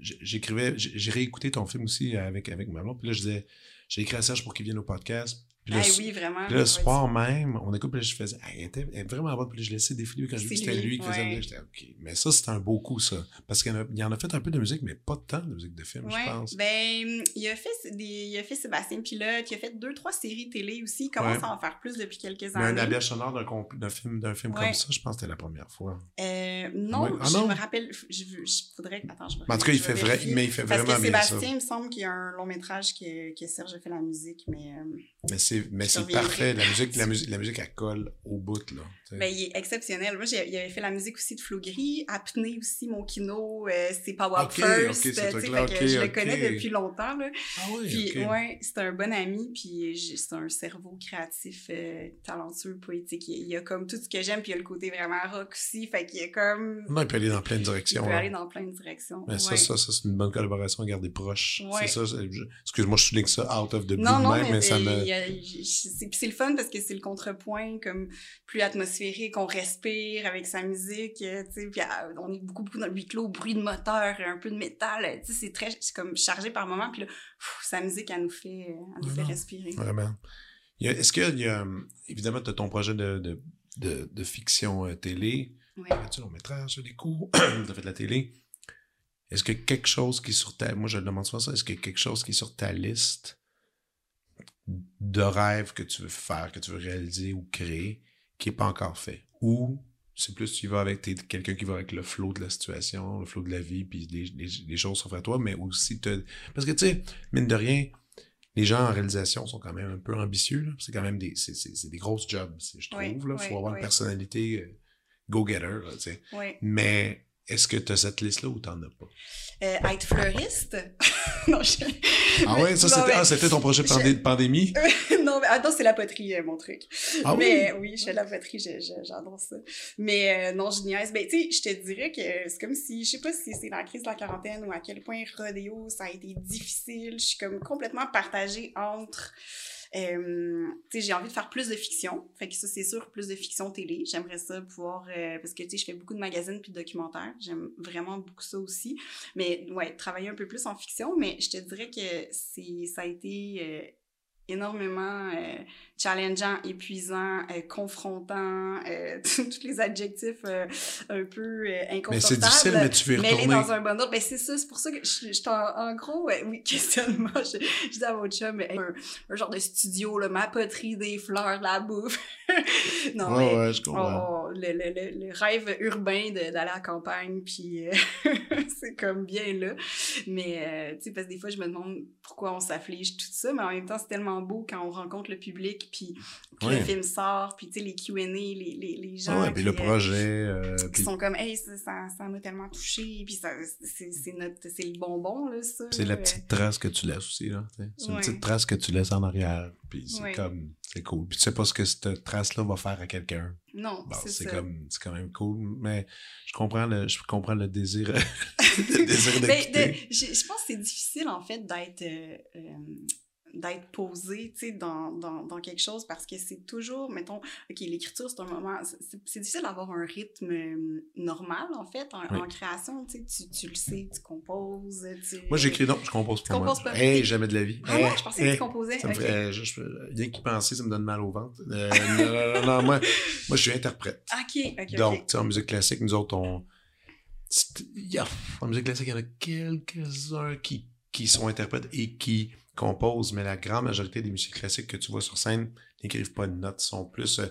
j'écrivais, j'ai réécouté ton film aussi avec, avec ma blonde. Puis là, je disais, j'ai écrit à Serge pour qu'il vienne au podcast. Ah oui, vraiment. le soir même, on écoute, puis là, je faisais, elle, était, elle est vraiment bonne, puis là, je laissais défiler quand je C'est vu que c'était lui, qui faisait ouais. J'étais, OK. Mais ça, c'était un beau coup, ça. Parce qu'il y en a, fait un peu de musique, mais pas tant de musique de film, Ouais, je pense. ben, il a, fait des, il a fait Sébastien Pilote, il a fait deux, trois séries télé aussi. Il commence Ouais. à en faire plus depuis quelques Mais un années. habillage sonore d'un, film, d'un film comme ça, je pense que c'était la première fois. Euh, non. Ah je non? me rappelle, je, je voudrais, attends, je me en tout cas, il fait vrai, mais il fait Parce vraiment que bien ça. Sébastien, il me semble qu'il y a un long métrage que, que Serge a fait la musique, mais euh, Mais c'est, mais c'est parfait. La musique, la [LAUGHS] musique, la musique, elle colle au bout, là. tu sais. ben, il est exceptionnel. Moi, j'ai- il avait fait la musique aussi de Flo Gris, Apnée aussi, mon kino, euh, c'est Power First. ok, ce euh, tu sais, truc-là, fait que ok, je le connais depuis longtemps. Là. ah oui, Puis, ouais, c'est un bon ami, puis c'est un cerveau créatif, euh, talentueux, poétique. Il, il y a comme tout ce que j'aime, puis il y a le côté vraiment rock aussi. Fait qu'il y a comme. Non, il peut aller dans plein de Il directions. peut là. aller dans plein de directions. Mais ça, Ouais. ça, ça, c'est une bonne collaboration à garder proche. Ouais. C'est ça. Excuse-moi, je souligne ça out of the blue Non, de non, même, mais, mais ça il me. y a- il- c'est le fun parce que c'est le contrepoint comme plus atmosphérique, on respire avec sa musique, euh, tu sais, puis euh, on est beaucoup, beaucoup dans le huis clos, bruit de moteur, un peu de métal, euh, tu sais, c'est très, comme chargé par moment, puis là, pff, sa musique, elle nous fait, elle nous fait non. Vraiment. Est-ce qu'il y a. Évidemment, tu as ton projet de, de, de, de fiction télé. Ouais. Tu long métrage, des cours, [CLEARS THROAT] tu as fait de la télé. Est-ce que quelque chose qui est sur ta. Moi, je le demande souvent ça. Est-ce a quelque chose qui est sur ta liste? De rêves que tu veux faire, que tu veux réaliser ou créer, qui n'est pas encore fait? Ou c'est plus tu y vas avec t'es quelqu'un qui va avec le flow de la situation, le flow de la vie, puis les, les, les choses s'offrent à toi, mais aussi te. Parce que tu sais, mine de rien, les gens en réalisation sont quand même un peu ambitieux. C'est quand même des, c'est des grosses jobs, je trouve. Là. Faut avoir une personnalité euh, go-getter. Mais est-ce que tu as cette liste-là ou t'en as pas? Euh, être fleuriste? [LAUGHS] non, je... Ah ouais, ça c'était, ah, ton projet de je- pandémie? [LAUGHS] non, mais attends, c'est la poterie, euh, mon truc. Ah oui? mais oui, je fais de la poterie, j'adore ça. Mais euh, non, je niaise. Ben, tu sais, je te dirais que c'est comme si, je sais pas si c'est la crise de la quarantaine ou à quel point rodéo, ça a été difficile. Je suis comme complètement partagée entre. Euh, j'ai envie de faire plus de fiction. Fait que ça, c'est sûr, plus de fiction télé. J'aimerais ça pouvoir. euh, parce que, tu sais, je fais beaucoup de magazines puis de documentaires. J'aime vraiment beaucoup ça aussi. Mais, ouais, travailler un peu plus en fiction. Mais je te dirais que c'est ça a été. Énormément euh, challengeant, épuisant, euh, confrontant, euh, [LAUGHS] tous les adjectifs euh, un peu inconfortables. Mais c'est difficile, mais tu veux y retourner. dans un bundle. Ben, c'est ça, c'est pour ça que je, t'en- en gros, oui, [LAUGHS] questionnement, je, je dis à votre chum, mais, un, un genre de studio, là, ma poterie, des fleurs, de la bouffe. [LAUGHS] non, mais ouais, je comprends. le, le, le, le rêve urbain de- d'aller à la campagne, puis [LAUGHS] c'est comme bien là. Mais, euh, tu sais, parce que des fois, je me demande pourquoi on s'afflige, tout ça, mais en même temps, c'est tellement beau quand on rencontre le public, puis que Ouais. le film sort, puis tu sais, les Q&A, les, les, les gens ouais, puis le qui, euh, projet. euh, qui puis sont comme, hey, ça, ça, ça m'a tellement touché, puis ça, c'est, c'est notre, c'est le bonbon, là, ça. c'est la petite trace que tu laisses aussi, là. C'est une Ouais. petite trace que tu laisses en arrière. Puis c'est comme. C'est cool. Puis tu sais pas ce que cette trace-là va faire à quelqu'un. Non, Bon, c'est comme c'est quand même cool mais je comprends le je comprends le désir [LAUGHS] le désir Ben, quitter. de- je, je pense que c'est difficile, en fait, d'être euh, euh, d'être posé, tu sais, dans, dans, dans quelque chose parce que c'est toujours, mettons, OK, l'écriture, c'est un moment... C'est difficile d'avoir un rythme euh, normal, en fait, en, Oui. en création, tu sais, tu, tu le sais, tu composes, tu... moi j'écris non je compose Tu pas moi composes pas. hey jamais de la vie Ah Hey, non, je pensais que tu composais. ça me OK. fait je, je- rien qu'y penser ça me donne mal au ventre Euh, non, non, non, moi moi je suis interprète OK, OK, donc tu sais en musique classique nous autres on c'est- il y a- en musique classique il y en a quelques uns qui qui sont interprètes et qui composent mais la grande majorité des musiques classiques que tu vois sur scène n'écrivent pas de notes sont plus euh,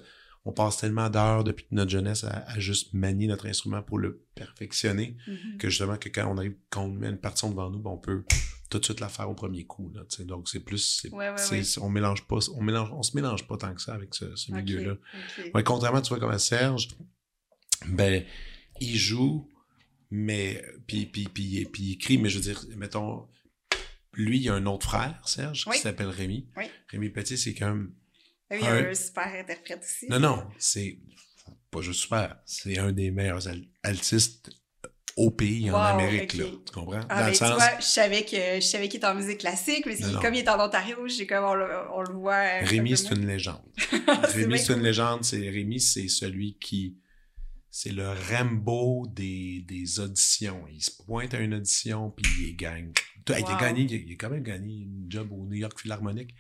on passe tellement d'heures depuis notre jeunesse à, à juste manier notre instrument pour le perfectionner Mhm. que justement que quand on arrive quand on met une partition devant nous ben, on peut tout de suite la faire au premier coup là, donc c'est plus Ouais, ouais, ouais. on mélange pas on mélange on se mélange pas tant que ça avec ce, ce OK, milieu là OK. Ouais, contrairement, tu vois, comme à Serge, ben, il joue, mais, puis, puis, puis, puis il écrit, mais je veux dire, mettons, lui, il y a un autre frère, Serge, Oui. qui s'appelle Rémi. Oui. Rémi Petit, c'est comme, oui, il y a un super interprète aussi. Non, non, c'est pas juste super, c'est un des meilleurs altistes au pays, en Amérique, là. Tu comprends? Ah, Dans ben, le sens... tu vois, je savais que je savais qu'il était en musique classique, mais comme il est en Ontario, j'ai comme on le, on le voit. Rémi, c'est une légende. [LAUGHS] Rémi, c'est une légende. C'est Rémi, c'est celui qui c'est le Rambo des, des auditions. Il se pointe à une audition puis il gagne. Il a gagné, il a quand même gagné une job au New York Philharmonic.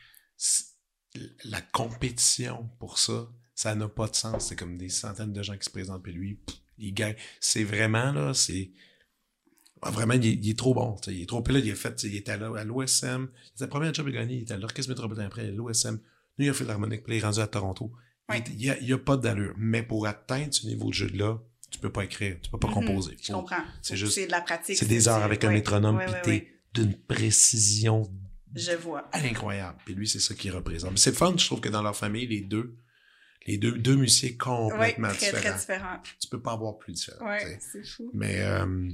La compétition pour ça, ça n'a pas de sens. C'est comme des centaines de gens qui se présentent puis lui, il gagne. C'est vraiment là, c'est ah, vraiment, il, est trop bon. Il est trop. Puis là, il, a fait, il était à l'OSM. C'est la première job qu'il a gagné. Il était à l'Orchestre Métropolitain après, l'OSM, New York Philharmonic, puis il est rendu à Toronto. Il n'y a, a, pas d'allure. Mais pour atteindre ce niveau de jeu-là, tu peux pas écrire, tu peux pas mm-hmm. composer. je comprends. C'est juste. C'est de la pratique. C'est des heures avec un métronome, puis t'es d'une précision. Je vois. Incroyable. Puis lui, c'est ça qu'il représente. C'est fun, je trouve que dans leur famille, les deux, les deux, deux musiciens complètement très, différents. Très différents. Tu peux pas avoir plus différent. Ouais, c'est fou. Mais euh,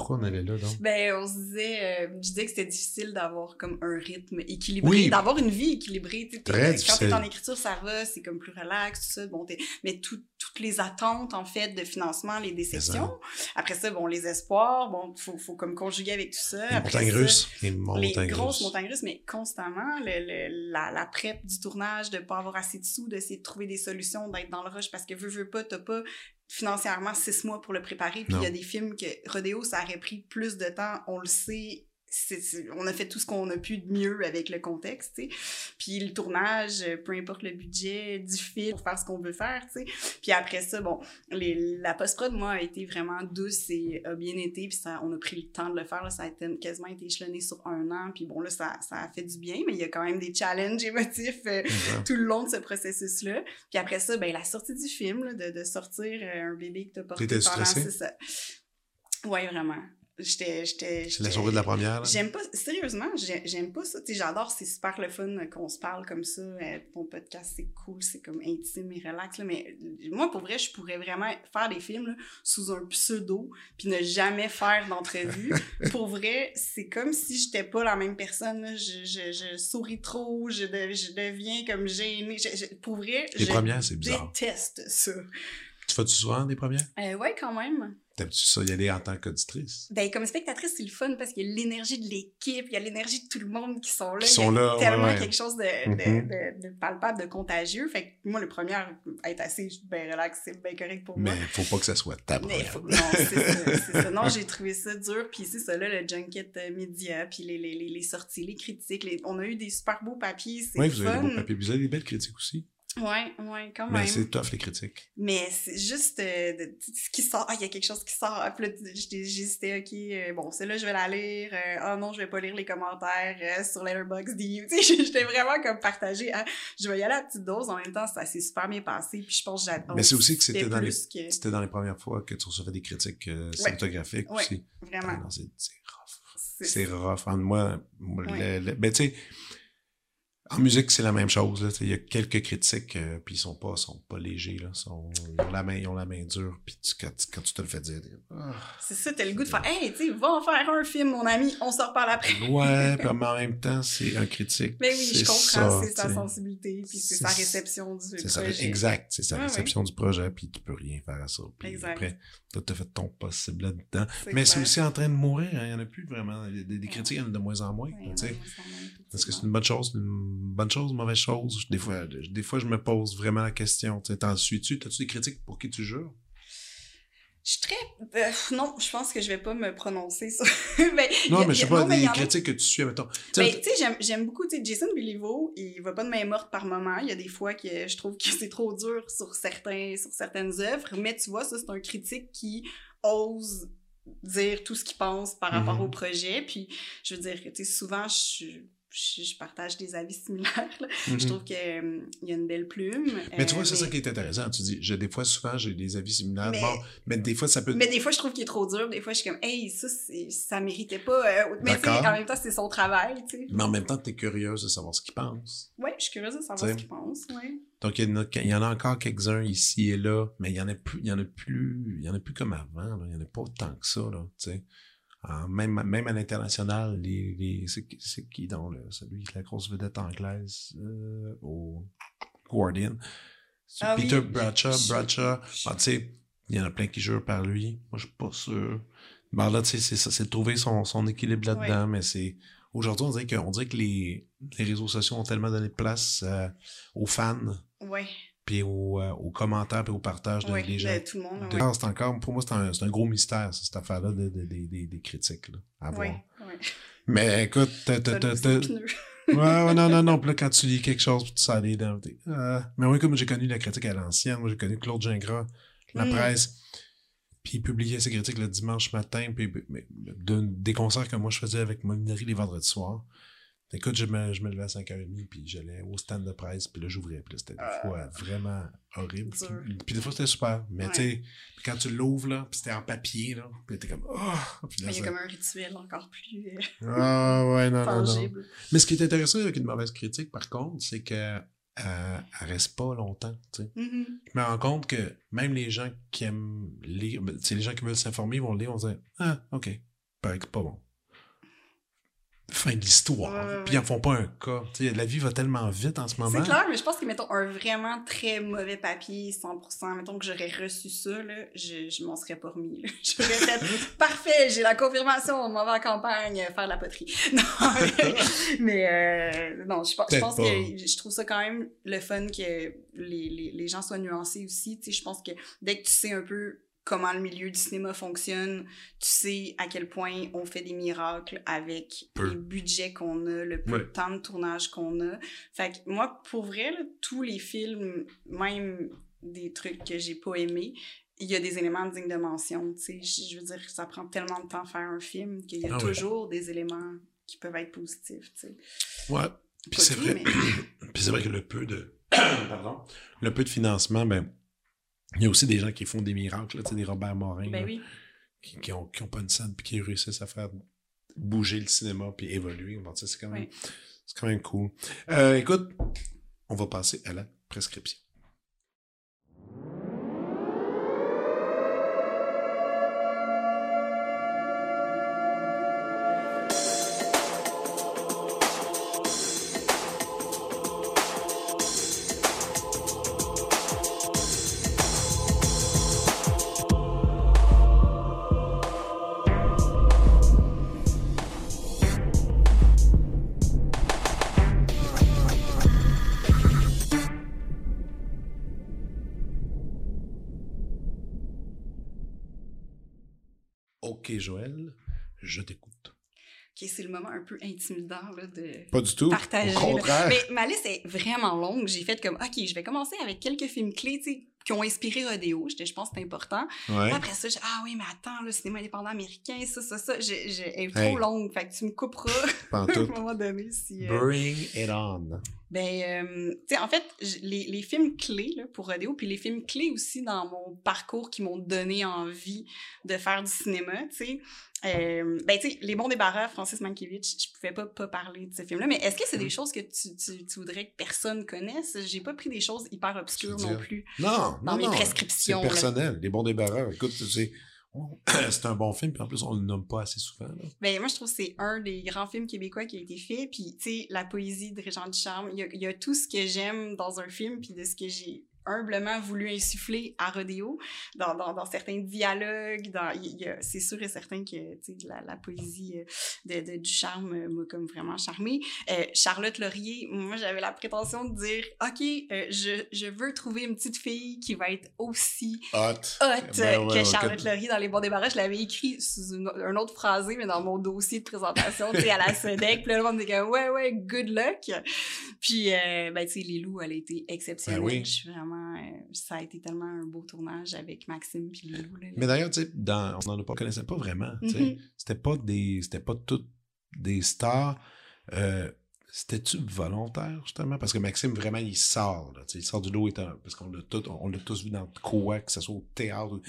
pourquoi on allait là, donc? Ben, on se disait, euh, je disais que c'était difficile d'avoir comme un rythme équilibré, d'avoir une vie équilibrée. Très quand t'es en écriture, ça va, c'est comme plus relax, tout ça. Bon, mais toutes les attentes, en fait, de financement, les déceptions. Après ça, bon, les espoirs, bon, faut, faut comme conjuguer avec tout ça. Les montagnes russes. Les, montagnes les grosses montagnes russes, mais constamment, le, la, la prep du tournage, de pas avoir assez de sous, d'essayer de trouver des solutions, d'être dans le rush parce que veux, veux pas, t'as pas financièrement six mois pour le préparer. Puis il y a des films que Rodeo, ça aurait pris plus de temps, on le sait, on a fait tout ce qu'on a pu de mieux avec le contexte. Puis le tournage, peu importe le budget du film, pour faire ce qu'on veut faire. Puis après ça, bon, les, la post-prod, moi, a été vraiment douce et a bien été. Puis ça, on a pris le temps de le faire, là, ça a été, quasiment été échelonné sur un an. Puis bon, là, ça, ça a fait du bien, mais il y a quand même des challenges émotifs euh, tout le long de ce processus-là. Puis après ça, ben la sortie du film, là, de, de sortir euh, un bébé que t'as porté pendant, c'est ça. Ouais, vraiment. J'étais. C'est la soirée de la première. J'aime pas. Sérieusement, j'aime pas ça. J'adore, c'est super le fun qu'on se parle comme ça. Euh, ton podcast, c'est cool, c'est comme intime et relax. Là, mais moi, pour vrai, je pourrais vraiment faire des films sous un pseudo puis ne jamais faire d'entrevue. [LAUGHS] pour vrai, c'est comme si j'étais pas la même personne. Je, je, je, souris trop, je, je deviens comme gênée. pour vrai, Les premières, c'est bizarre. déteste ça. Tu fais-tu souvent des premières? Euh, ouais, quand même. T'aimes-tu ça y aller en tant qu'auditrice? Ben, comme spectatrice, c'est le fun parce qu'il y a l'énergie de l'équipe, il y a l'énergie de tout le monde qui sont là. Qui sont là, tellement quelque chose de, mm-hmm. de, de, palpable, de contagieux. Fait que moi, le premier, être assez ben relax, c'est bien correct pour moi. Mais faut pas que ça soit ta Mais faut, non, c'est ça, ça, Non, [LAUGHS] j'ai trouvé ça dur. Puis c'est ça, là, le junket euh, média, puis les, les, les, sorties, les critiques. on a eu des super beaux papiers, c'est Oui, vous avez des beaux papiers. Vous avez des belles critiques aussi. Ouais, ouais, quand même. Mais c'est tough, les critiques. Mais c'est juste euh, ce qui sort. Ah, il y a quelque chose qui sort. Puis là, j'hésitais, OK, euh, bon, celle-là, je vais la lire. oh non, je vais pas lire les commentaires sur Letterboxd. Tu sais, [LAUGHS] j'étais vraiment comme partagée. Hein. Je vais y aller à petite dose. En même temps, ça s'est super bien passé. Puis je pense que j'adore. Mais c'est aussi que c'était dans, les... c'était dans les premières fois que tu recevais des critiques cinématographiques ouais. aussi. vraiment. Ah, c'est rough. C'est rough. En moi, ben, tu sais en musique, c'est la même chose. Il y a quelques critiques, euh, puis ils sont pas, sont pas légers. Là. Sont, ils, ont la main, ils ont la main dure. Puis quand, quand, tu te le fais dire. Ah. C'est ça, t'as le goût de faire Hey, tu va en faire un film, mon ami, on sort par après. ouais, [LAUGHS] puis en même temps, c'est un critique. Mais oui, je comprends, c'est sa sensibilité, puis c'est sa réception du projet. Exact, c'est sa réception du projet, puis tu peux rien faire à ça. Puis après, t'as fait ton possible là-dedans. Mais c'est aussi en train de mourir. Hein. Il y en a plus vraiment. Des, critiques, il y en a de moins en moins. Est-ce que c'est une bonne chose, une bonne chose, mauvaise chose? Des fois, des fois je me pose vraiment la question. T'en suis-tu? T'as-tu des critiques pour qui tu jures? Je suis très. Euh, non, je pense que je vais pas me prononcer sur. [LAUGHS] Ben, non, mais je sais pas, des critiques que tu suis, mettons. Ben, tu sais, j'aime beaucoup, tu sais, Jason Bilivo, il va pas de main morte par moment. Il y a des fois que je trouve que c'est trop dur sur, certains, sur certaines œuvres, mais tu vois, ça, c'est un critique qui ose dire tout ce qu'il pense par rapport mm-hmm. au projet. Puis, je veux dire que, tu sais, souvent, je je, partage des avis similaires. Je mhm. trouve qu'il euh, y a une belle plume. Mais tu vois, c'est ça qui est intéressant. Tu dis, je, des fois, souvent, j'ai des avis similaires. Mais, bon, mais des fois, ça peut. Mais des fois, je trouve qu'il est trop dur. Des fois, je suis comme, hey, ça, ça méritait pas. Euh, mais en même temps, c'est son travail. sais. Mais en même temps, tu es curieuse de savoir ce qu'il pense. Oui, je suis curieuse de savoir ce qu'il pense. Ouais. Donc, il y, en a, il y en a encore quelques-uns ici et là, mais il y en a plus, il y en a plus, il y en a plus comme avant. Il y en a pas autant que ça. Là, sais. Même, même à l'international, les, c'est, qui dans le, celui, la grosse vedette anglaise, euh, au, Guardian. Ah Peter oui. Bradshaw, Bradshaw, ah, tu sais, il y en a plein qui jurent par lui. Moi, je suis pas sûr. Ben là, tu sais, c'est ça, c'est de trouver son, son équilibre là-dedans, mais c'est. Aujourd'hui, on dirait que, on dirait que les, les réseaux sociaux ont tellement donné de place euh, aux fans, Ouais, puis aux, euh, aux commentaires, puis au partage de ouais, les gens. de tout le monde. De- C'est encore, pour moi, c'est un, gros mystère, ça, cette affaire-là de, de- de- des- des critiques là, à voir. Ouais. Mais écoute. Ouais, ouais, non, non, non. [LAUGHS] Puis là, quand tu lis quelque chose, tu sens les dents. ah. Mais oui, comme j'ai connu la critique à l'ancienne, moi, j'ai connu Claude Gingras, la Mm. presse. Puis il publiait ses critiques le dimanche matin, puis mais- de- des concerts que moi je faisais avec Molinari les vendredis soirs. Écoute, je me, je me levais à 5h30, puis j'allais au stand de presse, puis là, j'ouvrais. Puis c'était des Ah. fois vraiment horrible. Puis, des fois, c'était super. Mais Ouais. tu sais, quand tu l'ouvres, là, puis c'était en papier, là, puis t'es comme, oh! Puis là, Mais il y a ça- comme un rituel encore plus euh, Ah, ouais, non, non, non. tangible. Mais ce qui est intéressant avec une mauvaise critique, par contre, c'est que euh, elle reste pas longtemps. tu sais. Mhm. Je me rends compte que même les gens qui aiment lire, ben, les gens qui veulent s'informer, vont lire, vont se dire Ah, ok, paraît que pas bon. Fin de l'histoire. Puis ils en font pas un cas. Tu sais, la vie va tellement vite en ce moment. C'est clair, mais je pense que, mettons, un vraiment très mauvais papier, 100%, mettons que j'aurais reçu ça, là, je, je m'en serais pas remis. [LAUGHS] J'aurais fait, [LAUGHS] parfait, j'ai la confirmation, on m'en va en campagne euh, faire de la poterie. [LAUGHS] Non, mais, mais, euh, non, je, pense- je Peut-être pense pas. que je trouve ça quand même le fun que les, les, les gens soient nuancés aussi. Tu sais, je pense que dès que tu sais un peu comment le milieu du cinéma fonctionne, tu sais à quel point on fait des miracles avec Peu. les budgets qu'on a, le peu Ouais. de temps de tournage qu'on a. Fait que moi, pour vrai, là, tous les films, même des trucs que j'ai pas aimés, il y a des éléments dignes de mention. Je veux dire, ça prend tellement de temps à faire un film qu'il y a Ah ouais. toujours des éléments qui peuvent être positifs. tu sais. Ouais. Puis c'est vrai. mais- [CLEARS THROAT] Puis c'est vrai que le peu de. [CLEARS THROAT] Pardon. Le peu de financement, ben. Il y a aussi des gens qui font des miracles, là, des Robert Morin. Ben là, oui. qui, qui ont, qui ont pas une scène puis qui réussissent à faire bouger le cinéma puis évoluer. Bon, c'est quand même, quand même cool. Euh, écoute, on va passer à la prescription. Je t'écoute. Ok, c'est le moment un peu intimidant là, de Pas du tout. partager. Au là. contraire. Mais ma liste est vraiment longue. J'ai fait comme, OK, je vais commencer avec quelques films clés, tu sais, qui ont inspiré Rodeo. J'étais- Je pense que c'est important. Ouais. Après ça, j'ai ah oui, mais attends, le cinéma indépendant américain, ça, ça, ça. J'ai, j'ai, elle est trop longue. Fait que tu me couperas [LAUGHS] [LAUGHS] à un moment donné si. euh, Bring it on. Ben, euh, tu sais, en fait, les, les films clés là, pour Rodeo, puis les films clés aussi dans mon parcours qui m'ont donné envie de faire du cinéma, tu sais. Euh, ben, tu sais, Les Bons Débarras, Francis Mankiewicz, je pouvais pas, pas parler de ce film-là, mais est-ce que c'est Mm. des choses que tu, tu, tu voudrais que personne connaisse? J'ai pas pris des choses hyper obscures non plus Non, dans non, mes non. C'est là. personnel. Les bons débarras. Écoute, c'est, [CLEARS THROAT] c'est un bon film, puis en plus, on le nomme pas assez souvent. là. Ben, moi, je trouve que c'est un des grands films québécois qui a été fait. Puis, tu sais, la poésie de Régent Ducharme, il y a, il y a tout ce que j'aime dans un film, puis de ce que j'ai humblement voulu insuffler à Rodéo, dans, dans, dans certains dialogues. Dans, c'est sûr et certain que, la, la poésie euh, de, de Ducharme euh, m'a comme vraiment charmée. Euh, Charlotte Laurier, moi, j'avais la prétention de dire, OK, euh, je, je veux trouver une petite fille qui va être aussi Hot. hot Ben ouais, que Charlotte Laurier dans Les Bons Débarras. Je l'avais écrit sous une- un autre phrasé, mais dans mon dossier de présentation, à la [LAUGHS] SEDEC. Puis là, le monde était comme, ouais, ouais, good luck. Puis, euh, ben, tu sais, Lilou, elle a été exceptionnelle. Ben oui. Je suis vraiment, euh, ça a été tellement un beau tournage avec Maxime puis Lilou. Là, Mais d'ailleurs, tu sais, dans- on n'en connaissait pas vraiment. Mhm. C'était pas des. C'était pas toutes des stars. Euh, C'était-tu volontaire, justement? Parce que Maxime, vraiment, il sort. Là, il sort du lot étant. Parce qu'on l'a on l'a tous vu dans quoi, que ce soit au théâtre.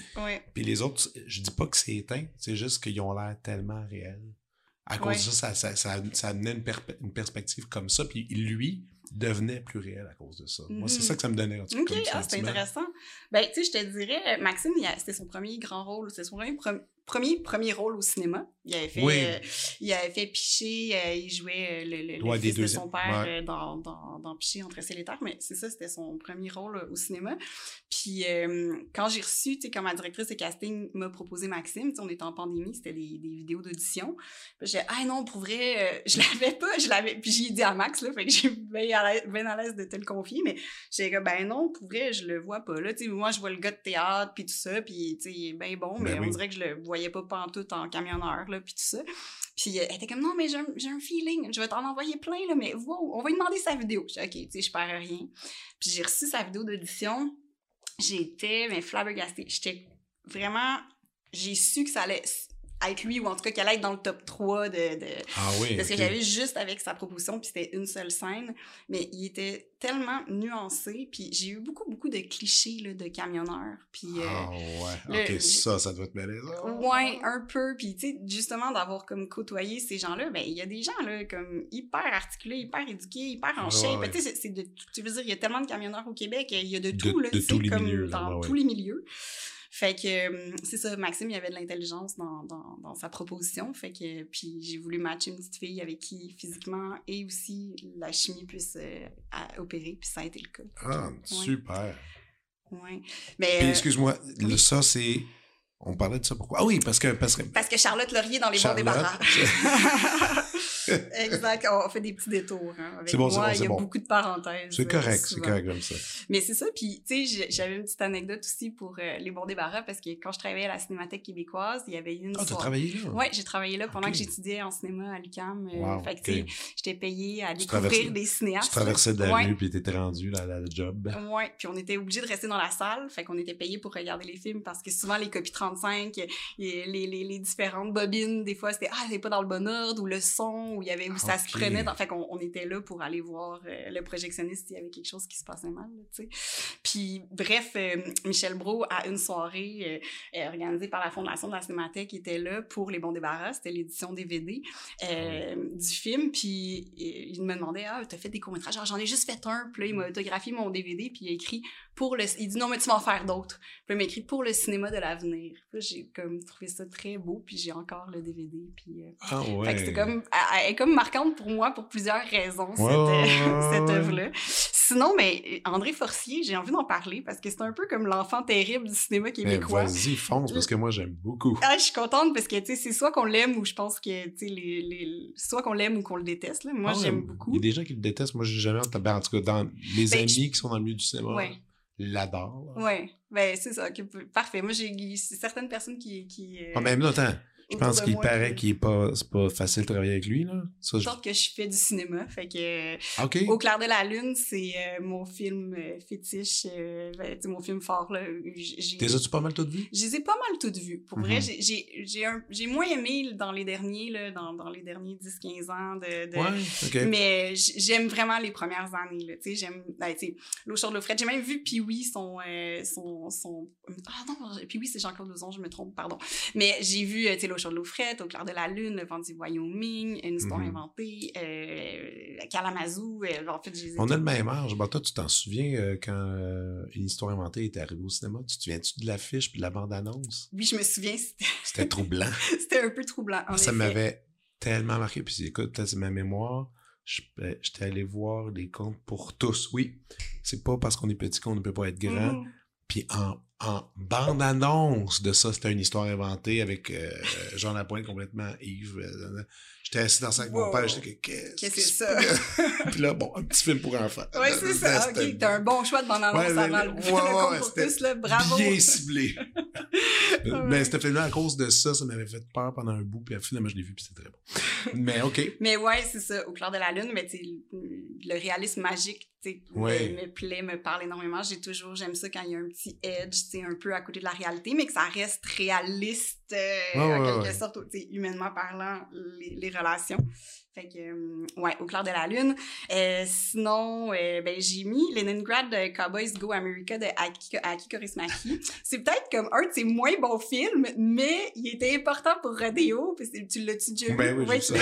Puis les autres, je dis pas que c'est éteint, c'est juste qu'ils ont l'air tellement réels. À cause de ça, ça, ça, ça, ça amenait une, une perspective comme ça. Puis lui devenait plus réel à cause de ça. Moi, c'est Mhm. ça que ça me donnait. en tout cas, OK, ah, c'est intéressant. Ben, tu sais, je te dirais, Maxime, c'était son premier grand rôle, c'était son premier, premier, premier rôle au cinéma. Il avait fait, Oui. euh, il avait fait Piché, euh, il jouait euh, le, le, le fils de son père Ouais. dans, dans, dans Piché entre et terre, mais c'est ça, c'était son premier rôle au cinéma. Puis euh, quand j'ai reçu, tu sais, quand ma directrice de casting m'a proposé Maxime, on était en pandémie, c'était des, des vidéos d'audition. J'ai dit, ah non, pour vrai, [LAUGHS] je l'avais pas, je l'avais. Puis j'ai dit à Max, là, fait que j'ai bien à l'aise- de te le confier, mais j'ai dit, ben non, pour vrai, je le vois pas. Là, tu sais, moi, je vois le gars de théâtre, puis tout ça, puis tu sais, il est bien bon, mais Ben on oui. dirait que je le voyais pas pantoute en camionneur, là, puis tout ça. Puis euh, elle était comme, non, mais j'ai un, feeling, je vais t'en envoyer plein, là, mais wow, on va lui demander sa vidéo. J'ai dit, OK, tu sais, je perds rien. Puis j'ai reçu sa vidéo d'audition. J'étais, mais flabbergastée. J'étais vraiment, j'ai su que ça allait être lui, ou en tout cas qu'elle allait être dans le top 3 de, de, Ah oui. parce que j'avais juste avec sa proposition, puis c'était une seule scène, mais il était tellement nuancé, puis j'ai eu beaucoup, beaucoup de clichés là, de camionneurs, puis... euh, Ah ouais. le- ok, ça, ça doit être malaisant. Ouais, un peu. Puis, tu sais, justement, d'avoir comme côtoyé ces gens-là, ben, il y a des gens, là, comme hyper articulés, hyper éduqués, hyper en shape. ouais. Tu sais, de veux dire, il y a tellement de camionneurs au Québec, il y a de De- tout, là, de tous les comme milieux, là, dans tous les milieux. Fait que, hum, c'est ça, Maxime, il y avait de l'intelligence dans, dans, dans sa proposition. Fait que, puis j'ai voulu matcher une petite fille avec qui, physiquement, et aussi la chimie puisse euh, opérer, puis ça a été le cas. Ah, Ouais. super. Ouais. Mais, Puis, euh, excuse-moi, le- oui. ça, c'est. On parlait de ça pourquoi? Ah oui, parce que. Parce que... Parce que Charlotte Laurier dans les bons Charlotte. débarras. [LAUGHS] exact. On fait des petits détours. Hein. Avec C'est bon, c'est moi, bon, il y c'est a bon. beaucoup de parenthèses. C'est euh, correct, c'est souvent. correct comme ça. Mais c'est ça. Puis, tu sais, j'avais une petite anecdote aussi pour euh, les bons débarras parce que quand je travaillais à la Cinémathèque québécoise, il y avait une Ah, t'as soirée- travaillé là? Ouais, j'ai travaillé là pendant que j'étudiais en cinéma à l'UQAM. euh, Wow, fait que, ok. tu sais, j'étais payée à Tu découvrir des Tu cinéastes. traversais de la Ouais. rue puis t'étais rendu là, la job. Ouais, puis on était obligé de rester dans la salle, fait qu'on était payé pour regarder les films parce que souvent les copies 35, et les, les, les différentes bobines, des fois c'était ah, c'est pas dans le bon ordre ou le son ou il y avait où ça se prenait, dans- fait qu'on on était là pour aller voir euh, le projectionniste s'il y avait quelque chose qui se passait mal, tu sais. Puis bref, euh, Michel Brault à une soirée euh, organisée par la Fondation de la Cinémathèque était là pour les bons débarras, c'était l'édition DVD euh, du film, puis il me demandait ah t'as fait des courts métrages, j'en ai juste fait un, puis là il m'a autographié mon DVD, puis il a écrit pour le, il dit non mais tu vas en faire d'autres, puis il m'a écrit pour le cinéma de l'avenir, puis j'ai comme trouvé ça très beau, puis j'ai encore le DVD, puis euh, Ah ouais. fait que c'était comme, elle- elle est comme marquante pour moi pour plusieurs raisons, cette, Ouais, ouais, [LAUGHS] ouais, cette ouais. œuvre-là. Sinon, mais André Forcier, j'ai envie d'en parler parce que c'est un peu comme l'enfant terrible du cinéma Mais québécois. vas-y, fonce, parce que moi, j'aime beaucoup. Ah, je suis contente parce que, tu sais, c'est soit qu'on l'aime ou je pense que, tu sais, les, les... soit qu'on l'aime ou qu'on le déteste, là. Moi, Ah j'aime Il beaucoup. y a des gens qui le détestent. Moi, j'ai jamais entendu. ben, en tout cas, dans les Ben, amis je- qui sont dans le milieu du cinéma, Ouais. L'adorent. là. Ouais, ben c'est ça. que- parfait. Moi, j'ai certaines personnes qui... qui euh, Ah, même là, attends. Je pense qu'il paraît qui- qu'il est pas, c'est pas facile de travailler avec lui, là. Ça, je... sorte que je fais du cinéma, fait que... OK. Au clair de la lune, c'est euh, mon film euh, fétiche, euh, ben, mon film fort, là. T'es as-tu pas mal tout vu? Je les ai pas mal toutes vues. Pour vrai, Mhm. j'ai- moins aimé dans les derniers, là, dans, dans les derniers 10-15 ans de... de- Ouais. Mais j'aime vraiment les premières années, là. J'aime... Ben, L'eau chaude, l'eau. J'ai même vu Pee-Wee, son, euh, son, son... Ah non, Pee-Wee, c'est Jean-Claude Lozon, je me trompe, pardon. Mais j'ai vu, euh, L'eau frette, Au clair de la lune, Le vent du Wyoming, Une histoire Mhm. inventée, euh, Kalamazoo. euh, en fait, On a le même âge. Bon, toi, tu t'en souviens euh, quand euh, Une histoire inventée est arrivée au cinéma? Tu te souviens-tu de l'affiche puis de la bande-annonce? Oui, je me souviens, c'était- [LAUGHS] troublant. c'était un peu troublant. en ça m'avait tellement marqué. Puis écoute, c'est ma mémoire. J'étais allé voir les contes pour tous. Oui, c'est pas parce qu'on est petit qu'on ne peut pas être grand. Mhm. Puis en, en bande-annonce de ça, c'était une histoire inventée avec euh, Jean Lapointe complètement Yves. euh, J'étais assis dans ça avec mon père. J'étais qu'est-ce Qu'est-ce que c'est ça? [LAUGHS] Puis là, bon, un petit film pour enfants. Ouais, c'est ça. Ok, t'as un bon choix de bande-annonce Ouais, avant le, ouais, [LAUGHS] le pour tous, là. Bravo. Bien ciblé. Mais ce film-là, à cause de ça, ça m'avait fait peur pendant un bout. Puis finalement, je l'ai vu, puis c'était très bon. [LAUGHS] Mais OK. Mais ouais, c'est ça, au clair de la lune, mais le, réalisme magique, Ouais. me, me plaît, me parle énormément. J'ai toujours, j'aime ça quand il y a un petit edge, un peu à côté de la réalité, mais que ça reste réaliste, euh, Ouais, en ouais, quelque ouais. sorte, humainement parlant, les, les relations. Fait que, euh, ouais, au clair de la lune. Euh, sinon, euh, ben, j'ai mis Leningrad de Cowboys Go America de Aki, Aki Kaurismäki. [LAUGHS] C'est peut-être comme un de ses moins bons films, mais il était important pour Rodeo. Tu l'as-tu déjà vu? Ben oui, Ouais, ça.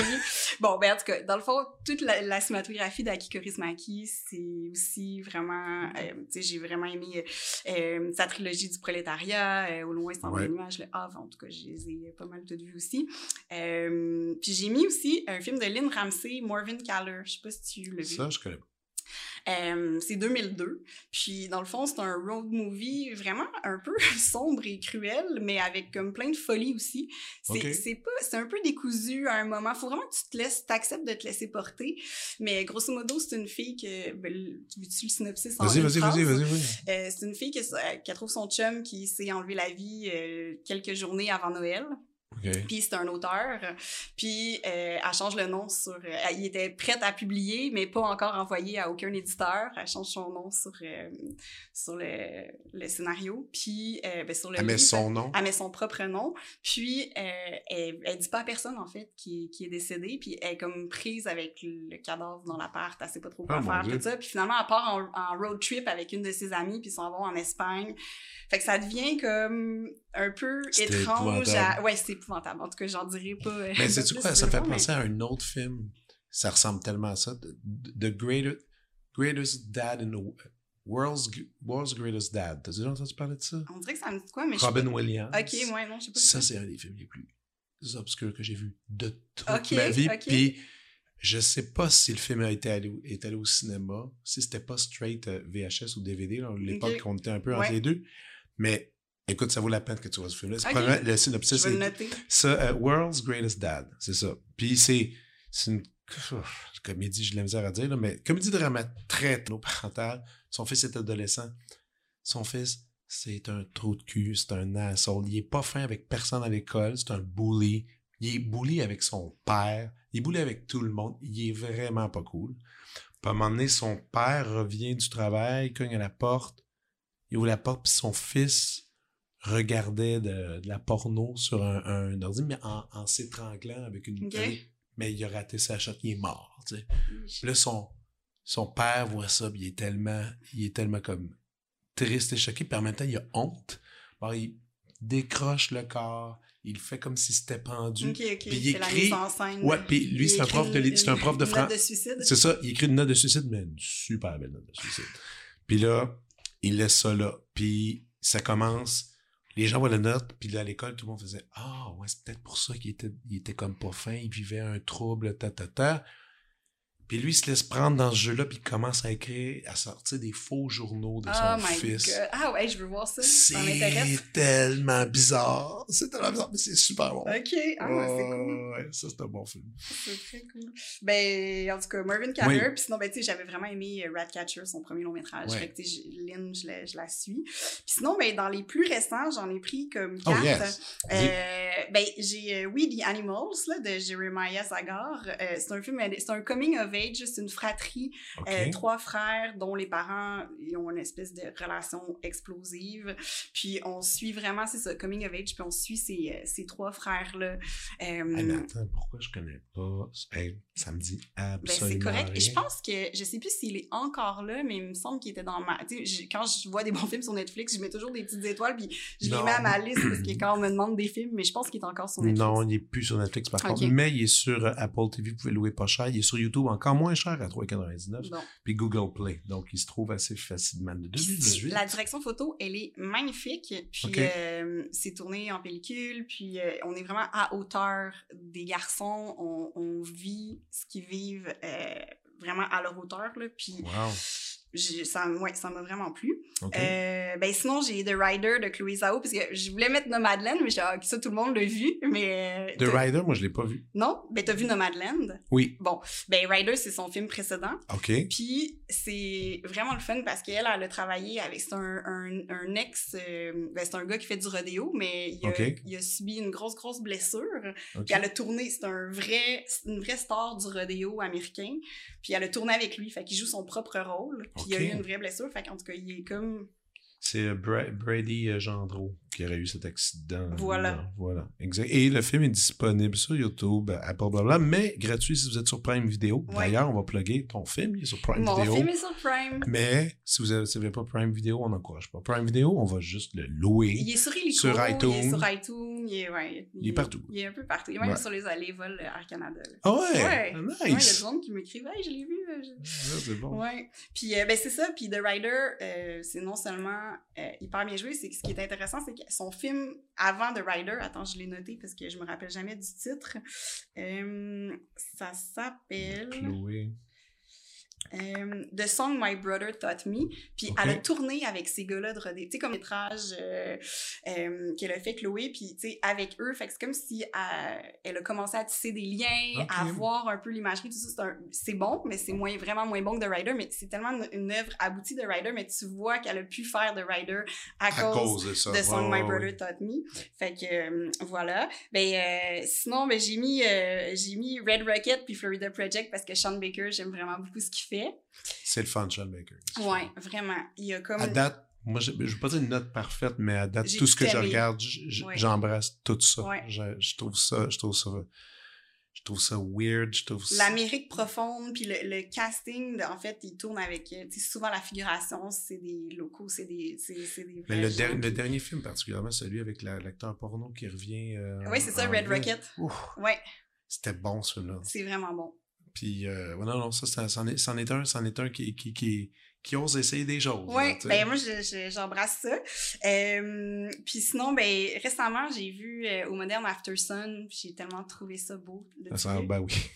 Bon, ben en tout cas, dans le fond, toute la, la cinématographie d'Aki Kaurismäki, c'est est aussi vraiment. euh, tu sais, j'ai vraiment aimé sa trilogie du prolétariat, Au loin sans Ouais. les nuages, le Havre, en tout cas, je les ai pas mal toutes vues aussi. Puis j'ai mis aussi un film de Ramsey, Morvin Caller. Je sais pas si tu l'as vu. Ça, je connais pas. Euh, c'est 2002. Puis, dans le fond, c'est un road movie vraiment un peu [LAUGHS] sombre et cruel, mais avec comme plein de folie aussi. C'est pas, un peu décousu à un moment. Faut vraiment que tu te laisses, t'acceptes de te laisser porter. Mais grosso modo, c'est une fille que, ben, tu veux-tu le synopsis en Vas-y, vas-y, vas-y, vas-y. Euh, c'est une fille qui, qui trouve son chum qui s'est enlevé la vie euh, quelques journées avant Noël. OK. Puis c'est un auteur. Puis euh, elle change le nom sur. euh, il était prête à publier, mais pas encore envoyé à aucun éditeur. Elle change son nom sur, euh, sur le, le scénario. Puis euh, ben, sur le Elle met son nom. Elle met son propre nom. Puis elle, elle dit pas à personne, en fait, qui, qui est décédé. Puis elle est comme prise avec le cadavre dans l'appart. Elle sait pas trop quoi Ah, faire, tout ça. Puis finalement, elle part en, en road trip avec une de ses amies. Puis ils s'en vont en Espagne. Fait que ça devient comme un peu étrange. À... Ouais, c'est épouvantable. En tout cas, j'en dirais pas. euh, Mais [LAUGHS] plus quoi? Ça me fait mais- penser à un autre film. Ça ressemble tellement à ça. The, greater, Greatest Dad in the World's, World's Greatest Dad. T'as déjà entendu parler de ça? On dirait que ça me dit quoi, mais Robin je Williams. Ok, ouais, non, je sais pas. Ça, c'est un des films les plus obscurs que j'ai vu de toute ma vie. Puis, je sais pas si le film a été allé, est allé au cinéma, si c'était pas straight euh, VHS ou DVD, à l'époque Ok. qu'on était un peu entre Ouais. les deux. Mais écoute, ça vaut la peine que tu vois ce film-là. Le synopsis, c'est euh, World's Greatest Dad, c'est ça. Puis c'est une ouf, comédie, j'ai de la misère à dire, là, mais comédie dramatique très parentale. Son fils est adolescent. Son fils, c'est un trou de cul, c'est un asshole. Il est pas fin avec personne à l'école, c'est un bully. Il est bully avec son père. Il est bully avec tout le monde. Il est vraiment pas cool. Puis à un moment donné, son père revient du travail, cogne à la porte. Il ouvre la porte, puis son fils regardait de, de la porno sur un, un ordi, mais en, en s'étranglant avec une... Ok. avec- mais il a raté sa shot, il est mort, tu sais. Puis là, son, son père voit ça, puis il est tellement, il est tellement comme triste et choqué, puis en même temps, il a honte. Alors, il décroche le corps, il fait comme si c'était pendu. Puis il la écrit- mise en scène. Ouais, puis lui, c'est un prof de, c'est un prof de une français. note de suicide. C'est ça, il écrit une note de suicide, mais une super belle note de suicide. Puis là, il laisse ça là. Puis ça commence, les gens voient la note, puis à l'école, tout le monde faisait Ah, ouais, c'est peut-être pour ça qu'il était, était comme pas fin, il vivait un trouble, ta, ta, ta. Puis lui, il se laisse prendre dans ce jeu-là, puis il commence à écrire, à sortir des faux journaux de Oh son my fils. god. Ah ouais, je veux voir ça. C'est tellement bizarre. C'est tellement bizarre, mais c'est super bon. Ok. Ah, c'est cool. Ouais, ça, c'est un bon film. C'est très cool. Ben, en tout cas, Marvin Caller. Oui. Puis sinon, ben, tu sais, j'avais vraiment aimé euh, Ratcatcher, son premier long métrage. Ouais. Fait que, tu sais, Lynn, je la, je la suis. Puis sinon, ben, dans les plus récents, j'en ai pris comme Oh, quatre. yes. Euh, ben, j'ai, euh, oui, The Animals, là, de Jeremiah Zagar. Euh, c'est un film, c'est un coming of age, c'est une fratrie, euh, trois frères dont les parents ils ont une espèce de relation explosive. Puis on suit vraiment, c'est ça, coming of age, puis on suit ces, euh, ces trois frères-là. Euh, Hey, mais attends, pourquoi je connais pas? Hey, ça me dit Ben, absolument c'est correct. rien. Et je pense que, je sais plus s'il est encore là, mais il me semble qu'il était dans ma. Tu sais, j'ai- quand je vois des bons films sur Netflix, je mets toujours des petites étoiles, puis je les mets à ma liste parce que quand on me demande des films, mais je pense qu'il est encore sur Netflix. Non, il n'est plus sur Netflix par contre, mais il est sur euh, Apple TV, vous pouvez louer pas cher. Il est sur YouTube encore moins cher à 3,99. Bon. Puis Google Play, donc il se trouve assez facilement de Puis 2018. La direction photo, elle est magnifique. Puis euh, c'est tourné en pellicule. Puis euh, on est vraiment à hauteur des garçons. On, on vit ce qu'ils vivent euh, vraiment à leur hauteur. Là. Puis Wow. ça, ouais, m'a vraiment plu. Euh, ben sinon, j'ai The Rider de Chloé Zhao, parce que je voulais mettre Nomadland, mais j'ai ah, ça, tout le monde l'a vu, mais... euh, The Rider, moi, je l'ai pas vu. Non? Ben t'as vu Nomadland? Oui. Bon, ben Rider, c'est son film précédent, OK. puis c'est vraiment le fun parce qu'elle, elle a travaillé avec... C'est un, un, un ex... euh, ben c'est un gars qui fait du rodéo, mais il a, Ok. il a subi une grosse, grosse blessure, puis elle a tourné... C'est un vrai... Une vraie star du rodéo américain, puis elle a tourné avec lui, fait qu'il joue son propre rôle, puis il a eu une vraie blessure, fait qu'en tout cas, il est comme... C'est euh, Bra- Brady euh, Gendreau qu'il y aurait eu cet accident. Voilà. Voilà. Exact. Et le film est disponible sur YouTube, Apple, blablabla, mais gratuit si vous êtes sur Prime Video. Ouais. D'ailleurs, on va plugger ton film, il est sur Prime Mon Video. film est sur Prime. Mais si vous n'avez pas Prime Video, on n'encourage pas. Prime Video, on va juste le louer. Il est sur Illico, Sur il est iTunes. sur iTunes, il est, ouais, Il est partout. Il est un peu partout. Il est même Ouais. sur les, les vols Air Canada. là. Ah ouais? Ouais. Ouais, il y a du monde qui m'écrivait, hey, je l'ai vu. euh, je- Ah, c'est bon. Ouais. Puis euh, ben c'est ça. Puis The Rider, euh, c'est non seulement euh, hyper bien joué, c'est ce qui est intéressant, c'est que son film avant The Rider, attends, je l'ai noté parce que je me rappelle jamais du titre. Euh, ça s'appelle Chloé. Euh, The Song My Brother Taught Me. Puis Ok. elle a tourné avec ces gars-là de rodé. Tu sais, comme métrage euh, euh, qu'elle a fait Chloé, puis tu sais, avec eux. Fait que c'est comme si elle, elle a commencé à tisser des liens, à voir un peu l'imagerie, tout ça. C'est bon, mais c'est moins, vraiment moins bon que The Rider. Mais c'est tellement une, une œuvre aboutie de Rider, mais tu vois qu'elle a pu faire The Rider à, À cause cause de ça. The Song My Brother. Taught Me. Fait que euh, voilà. Ben euh, sinon ben j'ai mis euh, j'ai mis Red Rocket puis Florida Project parce que Sean Baker, j'aime vraiment beaucoup ce qu'il fait. C'est le fun, Sean Baker. Ouais, vraiment. Il y a comme À date, moi, je ne veux pas dire une note parfaite, mais à date, tout ce que je regarde, j'embrasse tout ça. Je, je trouve ça, je trouve ça, je trouve ça weird, je trouve l'Amérique profonde puis le, le casting en fait, il tourne avec euh, souvent la figuration, c'est des locaux, c'est des c'est c'est des Mais le, der- le dernier film, particulièrement celui avec la- l'acteur porno qui revient. euh, Oui, c'est ça, Red. Rocket. Ouais, C'était bon, celui-là. c'est vraiment bon. Puis, euh, ouais, non, non, ça, c'en est, est un, c'en est un qui, qui, qui, qui ose essayer des choses. sais. ben moi je- je- j'embrasse ça. Euh, puis sinon ben récemment j'ai vu euh, au Modern After Sun, j'ai tellement trouvé ça beau. Ça L'as-tu sent- ben oui. [LAUGHS]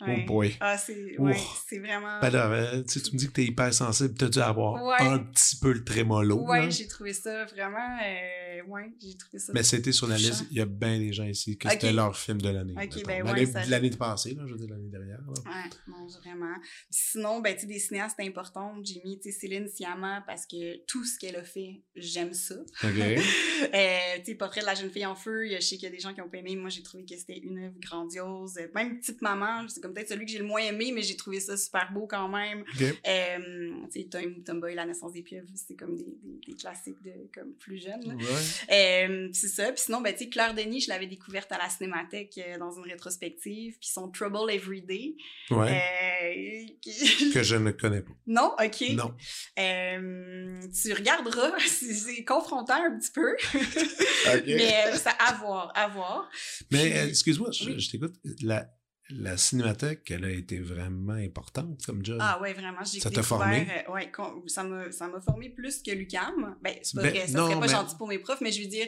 Ouais. Oh boy. Ah c'est ouais, vraiment Ben là, euh, tu me dis que t'es hyper sensible, t'as dû avoir Ouais. un petit peu le trémolo. Là. j'ai trouvé ça vraiment euh, ouais, j'ai trouvé ça Mais c'était sur la liste, il y a bien des gens ici que c'était leur film de l'année. Ben L'année ça- l'année passée, là, je veux dire l'année dernière. Ouais, non, vraiment. Sinon, ben, tu sais, des cinéastes importants, j'ai mis, tu sais, Céline Sciamma parce que tout ce qu'elle a fait, j'aime ça. OK. [LAUGHS] Euh, tu sais, Portrait de la jeune fille en feu, je sais qu'il y a des gens qui ont pas aimé. Moi, j'ai trouvé que c'était une œuvre grandiose. Même Petite Maman, c'est comme peut-être celui que j'ai le moins aimé, mais j'ai trouvé ça super beau quand même. OK. Euh, tu sais, Tom- Tomboy, La naissance des pieuvres, c'est comme des, des, des classiques de comme plus jeunes. Ouais. Euh, c'est ça. Puis sinon, ben, tu sais, Claire Denis, je l'avais découverte à la Cinémathèque euh, dans une rétrospective. Puis son Trouble Every Day. Ouais. euh, qui- [LAUGHS] Que je ne connais pas. non, ok. Non. Euh, tu regarderas, [LAUGHS] c'est c'est confrontant un petit peu. [LAUGHS] Mais, Mais euh, ça à voir, à voir. Puis- euh, excuse-moi, je, Oui. je t'écoute. La, la cinémathèque, elle a été vraiment importante comme job. Ah ouais, vraiment, j'ai Ça t'a formé? euh, ouais, ça m'a ça m'a formé plus que l'UCAM. Ben, c'est pas Ben, vrai, ça non, serait pas mais- gentil pour mes profs, mais je veux dire,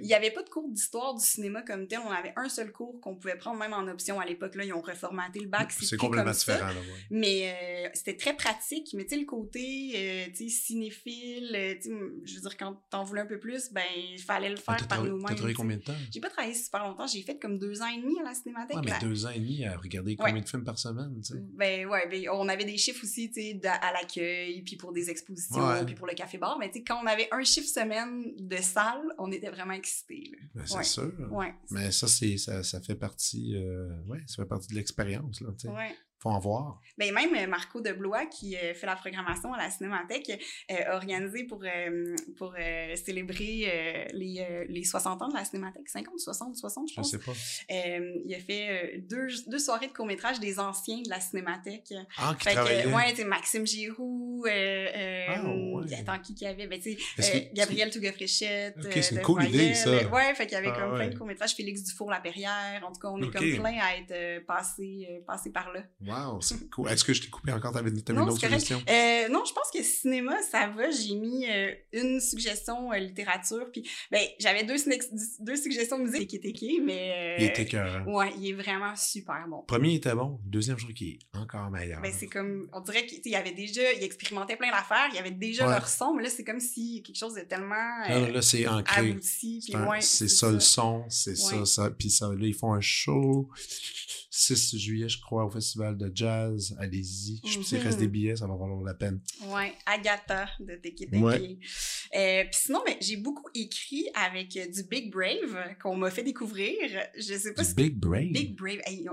il n'y avait pas de cours d'histoire du cinéma comme tel. On avait un seul cours qu'on pouvait prendre même en option à l'époque. Là, ils ont reformaté le bac. C'est complètement comme ça. différent. Là, ouais. Mais euh, c'était très pratique. Mais tu sais, le côté euh, tu sais, cinéphile, tu sais, je veux dire, quand t'en voulais un peu plus, ben, il fallait le Ah, faire T'as par nous-mêmes. t'as travaillé combien de temps? J'ai pas travaillé super longtemps. J'ai fait comme deux ans et demi à la cinémathèque. Ouais, mais deux ans et demi à regarder Ouais. combien de films par semaine, tu sais. Ben ouais, ben, on avait des chiffres aussi, tu sais, d'a- à l'accueil, puis pour des expositions, Ouais. puis pour le café-bar. Mais tu sais, quand on avait un chiffre semaine de salle, on était vraiment excités. Ben, c'est Ouais. sûr. Ouais. Mais ça, c'est, ça, ça fait partie, euh, ouais, ça fait partie de l'expérience, là, tu sais. Faut en voir. Ben même euh, Marco de Blois, qui euh, fait la programmation à la Cinémathèque, euh, a organisé pour, euh, pour célébrer les, les 60 ans de la Cinémathèque. 50, 60, 60, je Je pense. sais pas. Il a fait deux, deux soirées de court-métrage des anciens de la Cinémathèque. Ah, qui Fait que, ouais, sais, Maxime Giroux, Ah, ouais. attends, qui qu'il y avait? Ben, tu sais, Gabriel Touga-Fréchette. Ok, c'est une cool idée, ça. Ouais, fait qu'il y avait Ah, comme plein de courts-métrages. Félix Dufour-Laperrière. En tout cas, on est comme plein à être passé, passé par là. Wow, [LAUGHS] c'est cool. Est-ce que je t'ai coupé encore? T'avais, une autre suggestion? Euh, non, je pense que cinéma, ça va. J'ai mis euh, une suggestion euh, littérature. Puis, ben, j'avais deux, deux suggestions de musique qui étaient qui, mais. euh, Il était écœurant. Ouais, il est vraiment super bon. Premier était bon. Le deuxième, je trouve qu'il est encore meilleur. Ben, c'est comme, on dirait qu'il avait déjà, il expérimentait plein d'affaires, il y avait déjà Ouais. leur son, mais là, c'est comme si quelque chose de tellement Là, euh, là, là, c'est ancré. abouti. C'est ouais, ça, le son, c'est ça, ça. Puis ça, là, ils font un show 6 juillet, je crois, au festival de jazz. Allez-y. Je s'il Mhm. reste des billets, ça va valoir la peine. Ouais, Agatha de Teki Teki. Ouais. Euh, puis sinon, ben, j'ai beaucoup écrit avec euh, du Big Brave qu'on m'a fait découvrir. Je sais pas Du si. Big Brave? Big Brave. Hey,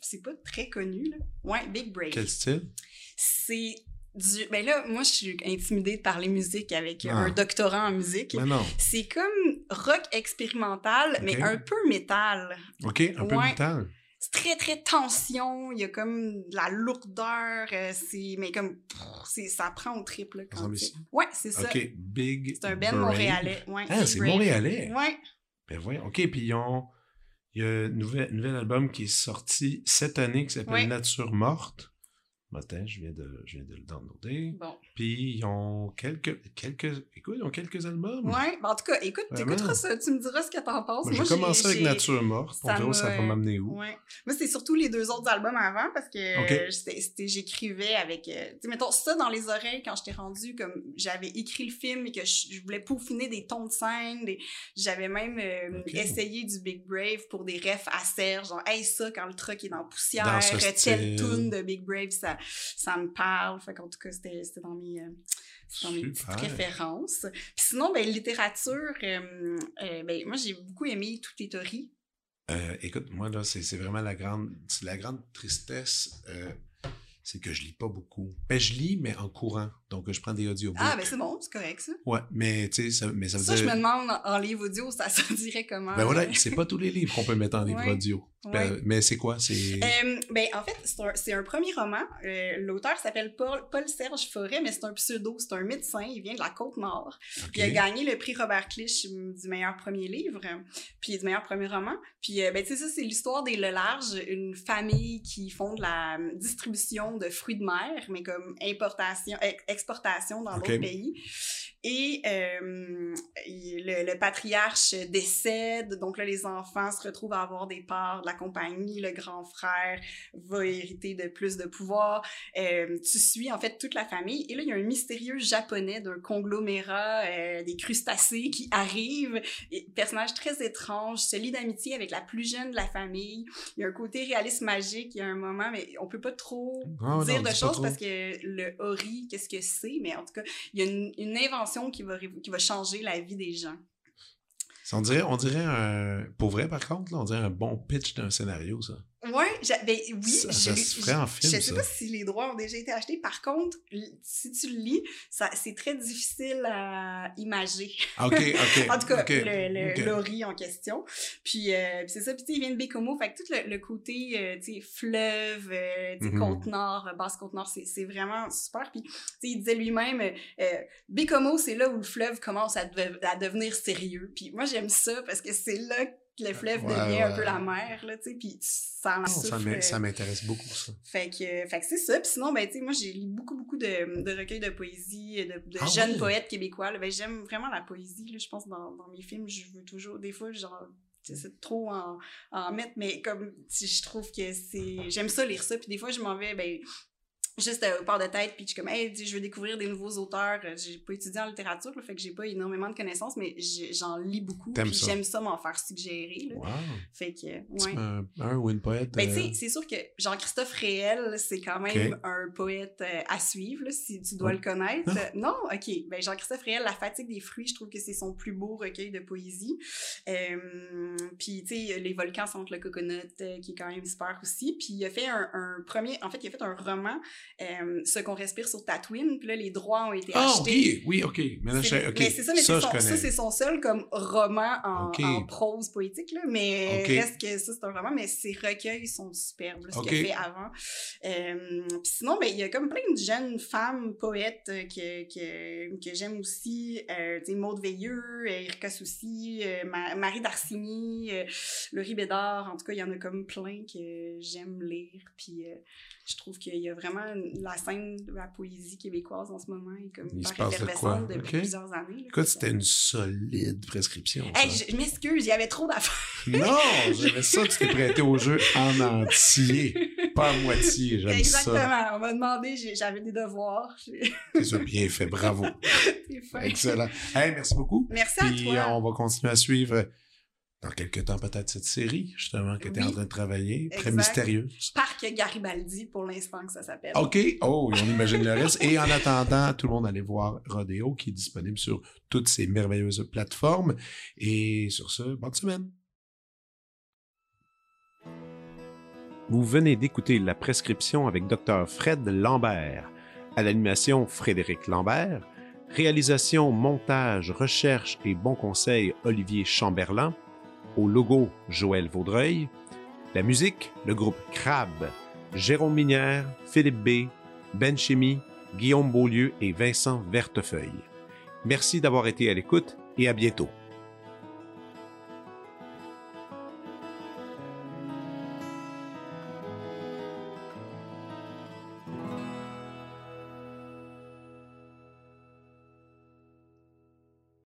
c'est pas très connu, là. Ouais, Big Brave. Quel style? C'est du. Ben là, moi, je suis intimidée de parler musique avec Ah. un doctorat en musique. C'est comme rock expérimental, mais un peu métal. OK, un peu Ouais. métal. C'est très, très tension. Il y a comme de la lourdeur. euh, c'est, mais comme, pff, ça prend au triple. Ici? Ouais, c'est ça. OK, Big C'est un band montréalais. Ouais, Ah, c'est montréalais. Ouais. Ben voyons. OK, puis ils ont... Il y a un nouvel, nouvel album qui est sorti cette année qui s'appelle Ouais. Nature morte. Matin, je viens de, je viens de le downloader. Bon. Puis ils ont quelques, quelques, écoute, ils ont quelques albums. Ouais. Ben, en tout cas, écoute, Vraiment? t'écouteras ça. Tu me diras ce que t'en penses. Moi, j'ai commencé avec Nature morte. Ça verra où ça va m'amener où? Ouais. Moi, c'est surtout les deux autres albums avant parce que euh, j'écrivais avec. euh, tu sais, mettons, ça dans les oreilles quand j'étais rendue, comme j'avais écrit le film et que je, je voulais peaufiner des tons de scène. des- J'avais même euh, essayé du Big Brave pour des refs à serre, genre, hey, ça, quand le truck est dans la poussière, Dans telle tune de Big Brave, ça, ça me parle. Fait qu'en tout cas, c'était dans mes. euh, dans mes petites Super. références. Puis sinon, ben, littérature, euh, euh, ben, moi, j'ai beaucoup aimé Toutes les théories. Euh, écoute, moi, là, c'est vraiment la grande, la grande tristesse, c'est que je lis pas beaucoup. Ben, je lis, mais en courant. Donc, je prends des audiobooks. Ah, ben c'est bon, c'est correct, ça. Ouais, mais tu sais, ça, mais ça veut Ça, je me demande en, livre audio, ça [LAUGHS] se dirait comment. Ben voilà, c'est pas tous les livres qu'on peut mettre en livre Ouais. audio. Ouais. Ben, mais c'est quoi? C'est... Euh, ben, en fait, c'est un, premier roman. Euh, L'auteur s'appelle Paul, Paul-Serge Forêt, mais c'est un pseudo. C'est un médecin. Il vient de la Côte-Nord. OK. Il a gagné le prix Robert Clich hum, du meilleur premier livre, euh, puis du meilleur premier roman. Puis, euh, ben, tu sais, ça, c'est l'histoire des Le Large, une famille qui font de la hum, distribution de fruits de mer, mais comme importation, ex- exportation dans Ok. d'autres pays. Et euh, le, le patriarche décède, donc là, les enfants se retrouvent à avoir des parts de la compagnie. Le grand frère va hériter de plus de pouvoir. Euh, tu suis en fait toute la famille. Et là, il y a un mystérieux japonais d'un conglomérat euh, des crustacés qui arrive. Et, personnage très étrange, se lie d'amitié avec la plus jeune de la famille. Il y a un côté réaliste magique. Il y a un moment, mais on peut pas trop Ah, dire de choses parce que le ori, qu'est-ce que c'est? Mais en tout cas, il y a une, une invention qui va, qui va changer la vie des gens. On dirait, on dirait un... Pour vrai, par contre, on dirait un bon pitch d'un scénario, ça. Ouais, ben oui. Ça- je- se ferait en film, Je sais ça. pas si les droits ont déjà été achetés. Par contre, si tu le lis, c'est très difficile à imager. Ah, OK, OK. [LAUGHS] En tout cas, le, le OK. lorry en question. Puis, euh, c'est ça. Puis, tu sais, il vient de Bécomo. Fait que tout le, le côté, euh, tu sais, fleuve, euh, tu sais, Mhm. Côte-Nord, c'est, c'est vraiment super. Puis, tu sais, il disait lui-même, euh, Bécomo, c'est là où le fleuve commence à, à devenir sérieux. Puis moi, j'aime ça parce que c'est là le fleuve Ouais, devient un peu la mer, là, tu sais. Puis, ça en Non, ça euh, m'intéresse beaucoup, ça. fait que, fait que c'est ça. Puis sinon, ben, tu sais, moi, j'ai lu beaucoup, beaucoup de, de recueils de poésie, de, de Ah jeunes poètes québécois. là. Ben, j'aime vraiment la poésie. Là. Je pense dans, dans mes films, je veux toujours, des fois, genre, j'essaie trop en, en mettre, mais comme, je trouve que c'est. J'aime ça lire ça. Puis des fois, je m'en vais, ben, juste euh, au port de tête, puis je suis comme, hey, je veux découvrir des nouveaux auteurs. Euh, J'ai pas étudié en littérature, là, fait que j'ai pas énormément de connaissances, mais j'en lis beaucoup. Puis j'aime ça m'en faire suggérer. Là. Wow. Fait que, ouais. Un, un ou une poète. Ben, tu euh, sais, c'est sûr que Jean-Christophe Réel, c'est quand même un poète euh, à suivre, là, si tu dois Oh. le connaître. Ah. Non? OK. Ben, Jean-Christophe Réel, La fatigue des fruits, je trouve que c'est son plus beau recueil de poésie. Euh, puis, tu sais, Les volcans sentent le coconut, qui est quand même super aussi. Puis, il a fait un, un premier... En fait, il a fait un roman, euh, Ce qu'on respire sur Tatooine. Puis là, les droits ont été Ah, achetés. OK, oui, OK. Mais c'est ça, mais ça, c'est son, ça, c'est son seul comme roman en, prose poétique, là. Mais reste que ça, c'est un roman, mais ses recueils sont superbes, là, ce qu'il a fait avant. Euh, puis sinon, ben, il y a comme plein de jeunes femmes poètes euh, que, que, que j'aime aussi. Euh, tu sais, Maude Veilleux, Erika Soucy, Ma- Marie Darcigny, Laurie Bédard. En tout cas, il y en a comme plein que j'aime lire. Puis je trouve qu'il y a vraiment la scène de la poésie québécoise en ce moment est comme Il se passe de quoi? depuis plusieurs années. Écoute, c'était une solide prescription. Hey, je, je m'excuse, il y avait trop d'affaires. Non, [LAUGHS] j'avais ça, tu t'es prêté au jeu en entier. Pas à moitié, j'aime Exactement. ça. On m'a demandé, j'avais des devoirs. C'est [LAUGHS] ça, bien fait, bravo. Excellent. Hey, merci beaucoup. Merci à Puis toi. on va continuer à suivre dans quelques temps peut-être cette série, justement, que tu es Oui. en train de travailler. Très mystérieuse. Parc Garibaldi, pour l'instant que ça s'appelle. OK. Oh, on imagine le reste. Et en attendant, tout le monde allez voir Rodeo, qui est disponible sur toutes ces merveilleuses plateformes. Et sur ce, bonne semaine. Vous venez d'écouter La prescription avec Dr. Fred Lambert. À l'animation, Frédéric Lambert. Réalisation, montage, recherche et bon conseil Olivier Chamberlain. Logo Joël Vaudreuil. La musique, le groupe Crab. Jérôme Minière, Philippe B, Ben Guillaume Beaulieu et Vincent Vertefeuille. Merci d'avoir été à l'écoute et à bientôt.